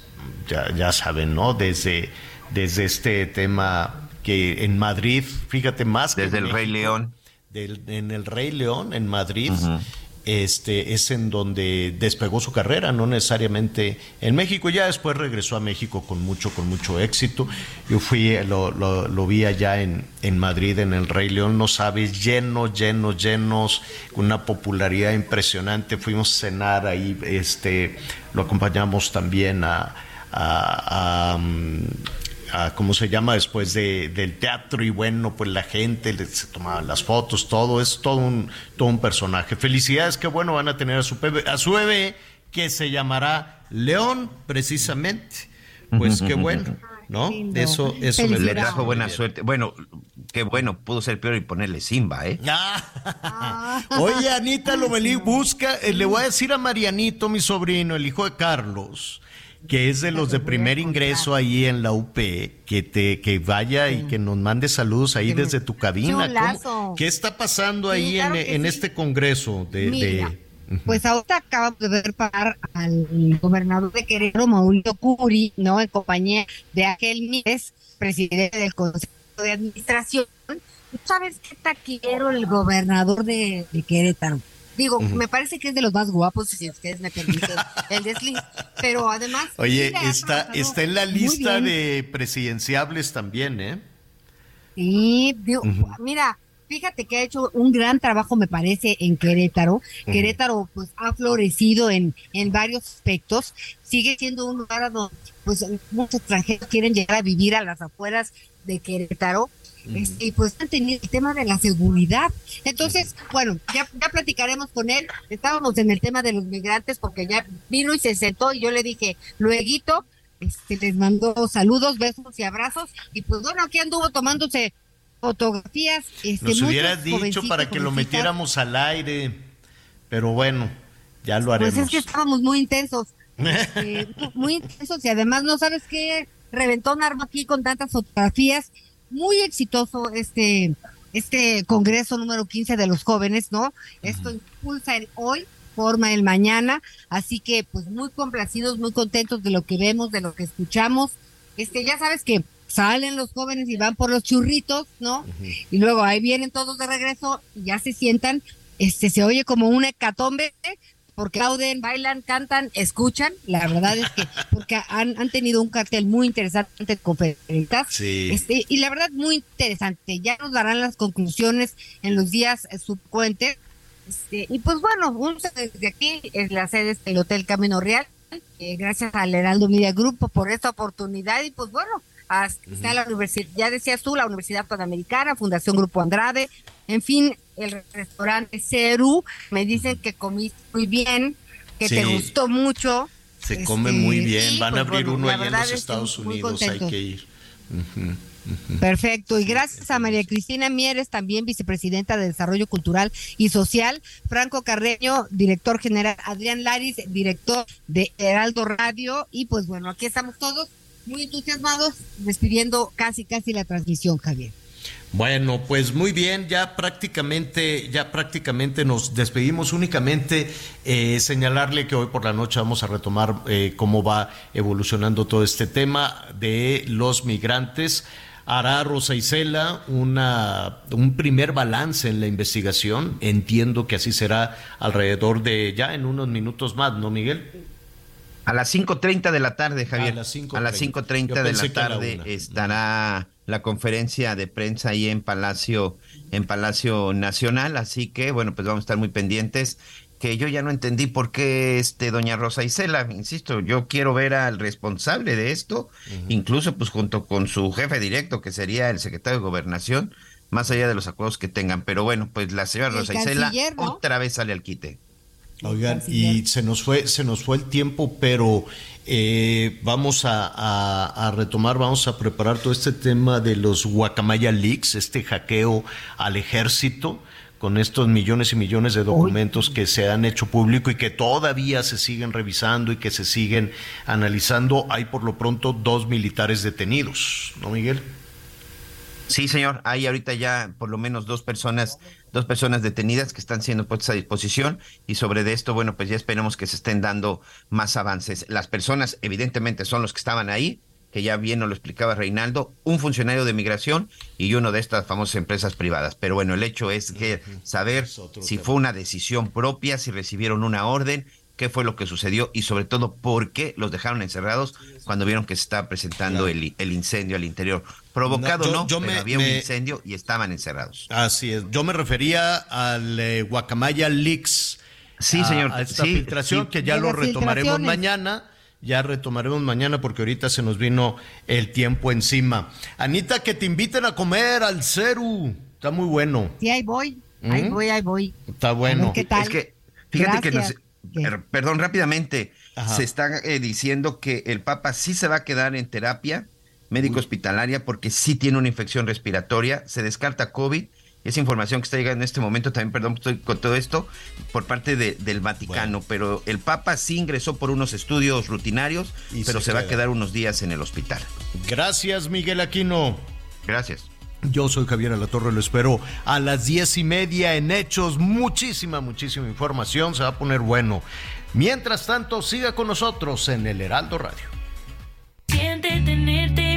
ya, ya saben, ¿no? Desde, desde este tema que en Madrid, fíjate más. Desde el Rey León en el Rey León, en Madrid, este, es en donde despegó su carrera, no necesariamente en México. Ya después regresó a México con mucho, con mucho éxito. Yo fui, lo, lo, vi allá en, en Madrid, en el Rey León, no sabes, lleno, lleno, llenos, con una popularidad impresionante. Fuimos a cenar ahí, este, lo acompañamos también a, a, ¿cómo se llama? Después de, del teatro y bueno, pues la gente se tomaba las fotos, todo, es todo un, todo un personaje. Felicidades, qué bueno van a tener a su, bebé, a su bebé que se llamará León, precisamente. Pues qué bueno. ¿No? Eso, eso le trajo buena suerte. Bueno, qué bueno, pudo ser peor y ponerle Simba, ¿eh? Ah. Oye, Anita Lomelí, busca, eh, le voy a decir a Marianito, mi sobrino, el hijo de Carlos, que es de los de primer ingreso ahí en la UP, que te que vaya y que nos mande saludos ahí desde tu cabina. ¿Qué está pasando ahí en, este congreso de, Pues ahorita acabamos de ver parar al gobernador de Querétaro, Mauricio Curi, ¿no? En compañía de aquel Mírez, presidente del Consejo de Administración. ¿Sabes qué taquillero el gobernador de, de Querétaro? Digo, me parece que es de los más guapos, si ustedes me permiten el desliz. Pero además. Oye, está, está en la lista de presidenciables también, ¿eh? Sí, mira, fíjate que ha hecho un gran trabajo, me parece, en Querétaro. Querétaro, pues, ha florecido en, en varios aspectos. Sigue siendo un lugar donde, pues, muchos extranjeros quieren llegar a vivir a las afueras de Querétaro y pues han tenido el tema de la seguridad. Entonces, bueno, ya, ya platicaremos con él. Estábamos en el tema de los migrantes porque ya vino y se sentó y yo le dije, luego, este, les mandó saludos, besos y abrazos. Y pues bueno, aquí anduvo tomándose fotografías. Este, Nos hubieras dicho para que lo metiéramos al aire, pero bueno, ya lo haremos. Pues es que estábamos muy intensos. Este, muy intensos y además no sabes qué reventó un arma aquí con tantas fotografías muy exitoso este, este Congreso número 15 de los jóvenes, ¿no? Esto impulsa el hoy, forma el mañana, así que pues muy complacidos, muy contentos de lo que vemos, de lo que escuchamos. Este, ya sabes que salen los jóvenes y van por los churritos, ¿no? Y luego ahí vienen todos de regreso y ya se sientan, este, se oye como una hecatombe, porque aplauden, bailan, cantan, escuchan. La verdad es que porque han, han tenido un cartel muy interesante de conferencias. Sí. Este, y la verdad muy interesante. Ya nos darán las conclusiones en los días subsecuentes. Este, y pues bueno, un desde aquí es la sede del Hotel Camino Real. Eh, gracias al Heraldo Media Group por esta oportunidad y pues bueno, hasta la universidad, ya decías tú, la Universidad Panamericana, Fundación Grupo Andrade, en fin, el restaurante Ceru, me dicen que comiste muy bien, que te gustó mucho. Se come este, muy bien, van a pues, abrir uno allá en los Estados Unidos, hay que ir. Perfecto, y gracias a María Cristina Mieres, también vicepresidenta de Desarrollo Cultural y Social, Franco Carreño, director general, Adrián Laris, director de Heraldo Radio, y pues bueno, aquí estamos todos muy entusiasmados, despidiendo casi casi la transmisión, Javier. Bueno, pues muy bien, ya prácticamente, ya prácticamente nos despedimos. Únicamente eh, señalarle que hoy por la noche vamos a retomar eh, cómo va evolucionando todo este tema de los migrantes. Hará Rosa Isela una, un primer balance en la investigación. Entiendo que así será alrededor de ya en unos minutos más, ¿no, Miguel? A las 5.30 de la tarde, Javier. A las 5.30 de la tarde estará la conferencia de prensa ahí en Palacio, en Palacio Nacional. Así que, bueno, pues vamos a estar muy pendientes que yo ya no entendí por qué este doña Rosa Isela, insisto, yo quiero ver al responsable de esto, incluso pues junto con su jefe directo, que sería el secretario de Gobernación, más allá de los acuerdos que tengan. Pero bueno, pues la señora Rosa Isela otra vez sale al quite. Oigan, y se nos fue, se nos fue el tiempo, pero eh, vamos a, retomar, vamos a preparar todo este tema de los Guacamaya Leaks, este hackeo al ejército con estos millones y millones de documentos que se han hecho público y que todavía se siguen revisando y que se siguen analizando. Hay por lo pronto dos militares detenidos, ¿no, Miguel? Sí, señor. Hay ahorita ya por lo menos dos personas, dos personas detenidas que están siendo puestas a disposición y sobre de esto, bueno, pues ya esperemos que se estén dando más avances. Las personas, evidentemente, son los que estaban ahí, que ya bien nos lo explicaba Reinaldo, un funcionario de migración y uno de estas famosas empresas privadas. Pero bueno, el hecho es que saber si fue una decisión propia, si recibieron una orden, qué fue lo que sucedió y sobre todo por qué los dejaron encerrados cuando vieron que se estaba presentando el, incendio al interior. Provocado no, yo, pero había un incendio y estaban encerrados. Así es. Yo me refería al eh, Guacamaya Leaks. Sí, señor. A, esta filtración que ya lo retomaremos mañana. Ya retomaremos mañana porque ahorita se nos vino el tiempo encima. Anita, que te inviten a comer al Ceru. Está muy bueno. Sí, ahí voy. Ahí ¿Mm? voy, ahí voy. Está bueno. ¿Qué tal? Es que, fíjate que nos, perdón, rápidamente, se está eh, diciendo que el Papa sí se va a quedar en terapia médico hospitalaria porque sí tiene una infección respiratoria, se descarta COVID. Esa información que está llegando en este momento, también, perdón, estoy con todo esto, por parte del Vaticano, pero el Papa sí ingresó por unos estudios rutinarios, pero se, va a quedar unos días en el hospital. Gracias, Miguel Aquino. Gracias. Yo soy Javier Alatorre, lo espero a las diez y media en Hechos. Muchísima, muchísima información, se va a poner bueno. Mientras tanto, siga con nosotros en el Heraldo Radio. Siente tenerte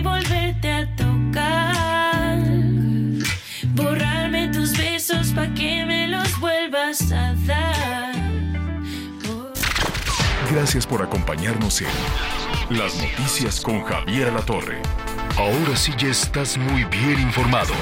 Borrarme tus besos pa' que me los vuelvas a dar. Gracias por acompañarnos en Las Noticias con Javier Alatorre. Ahora sí ya estás muy bien informado.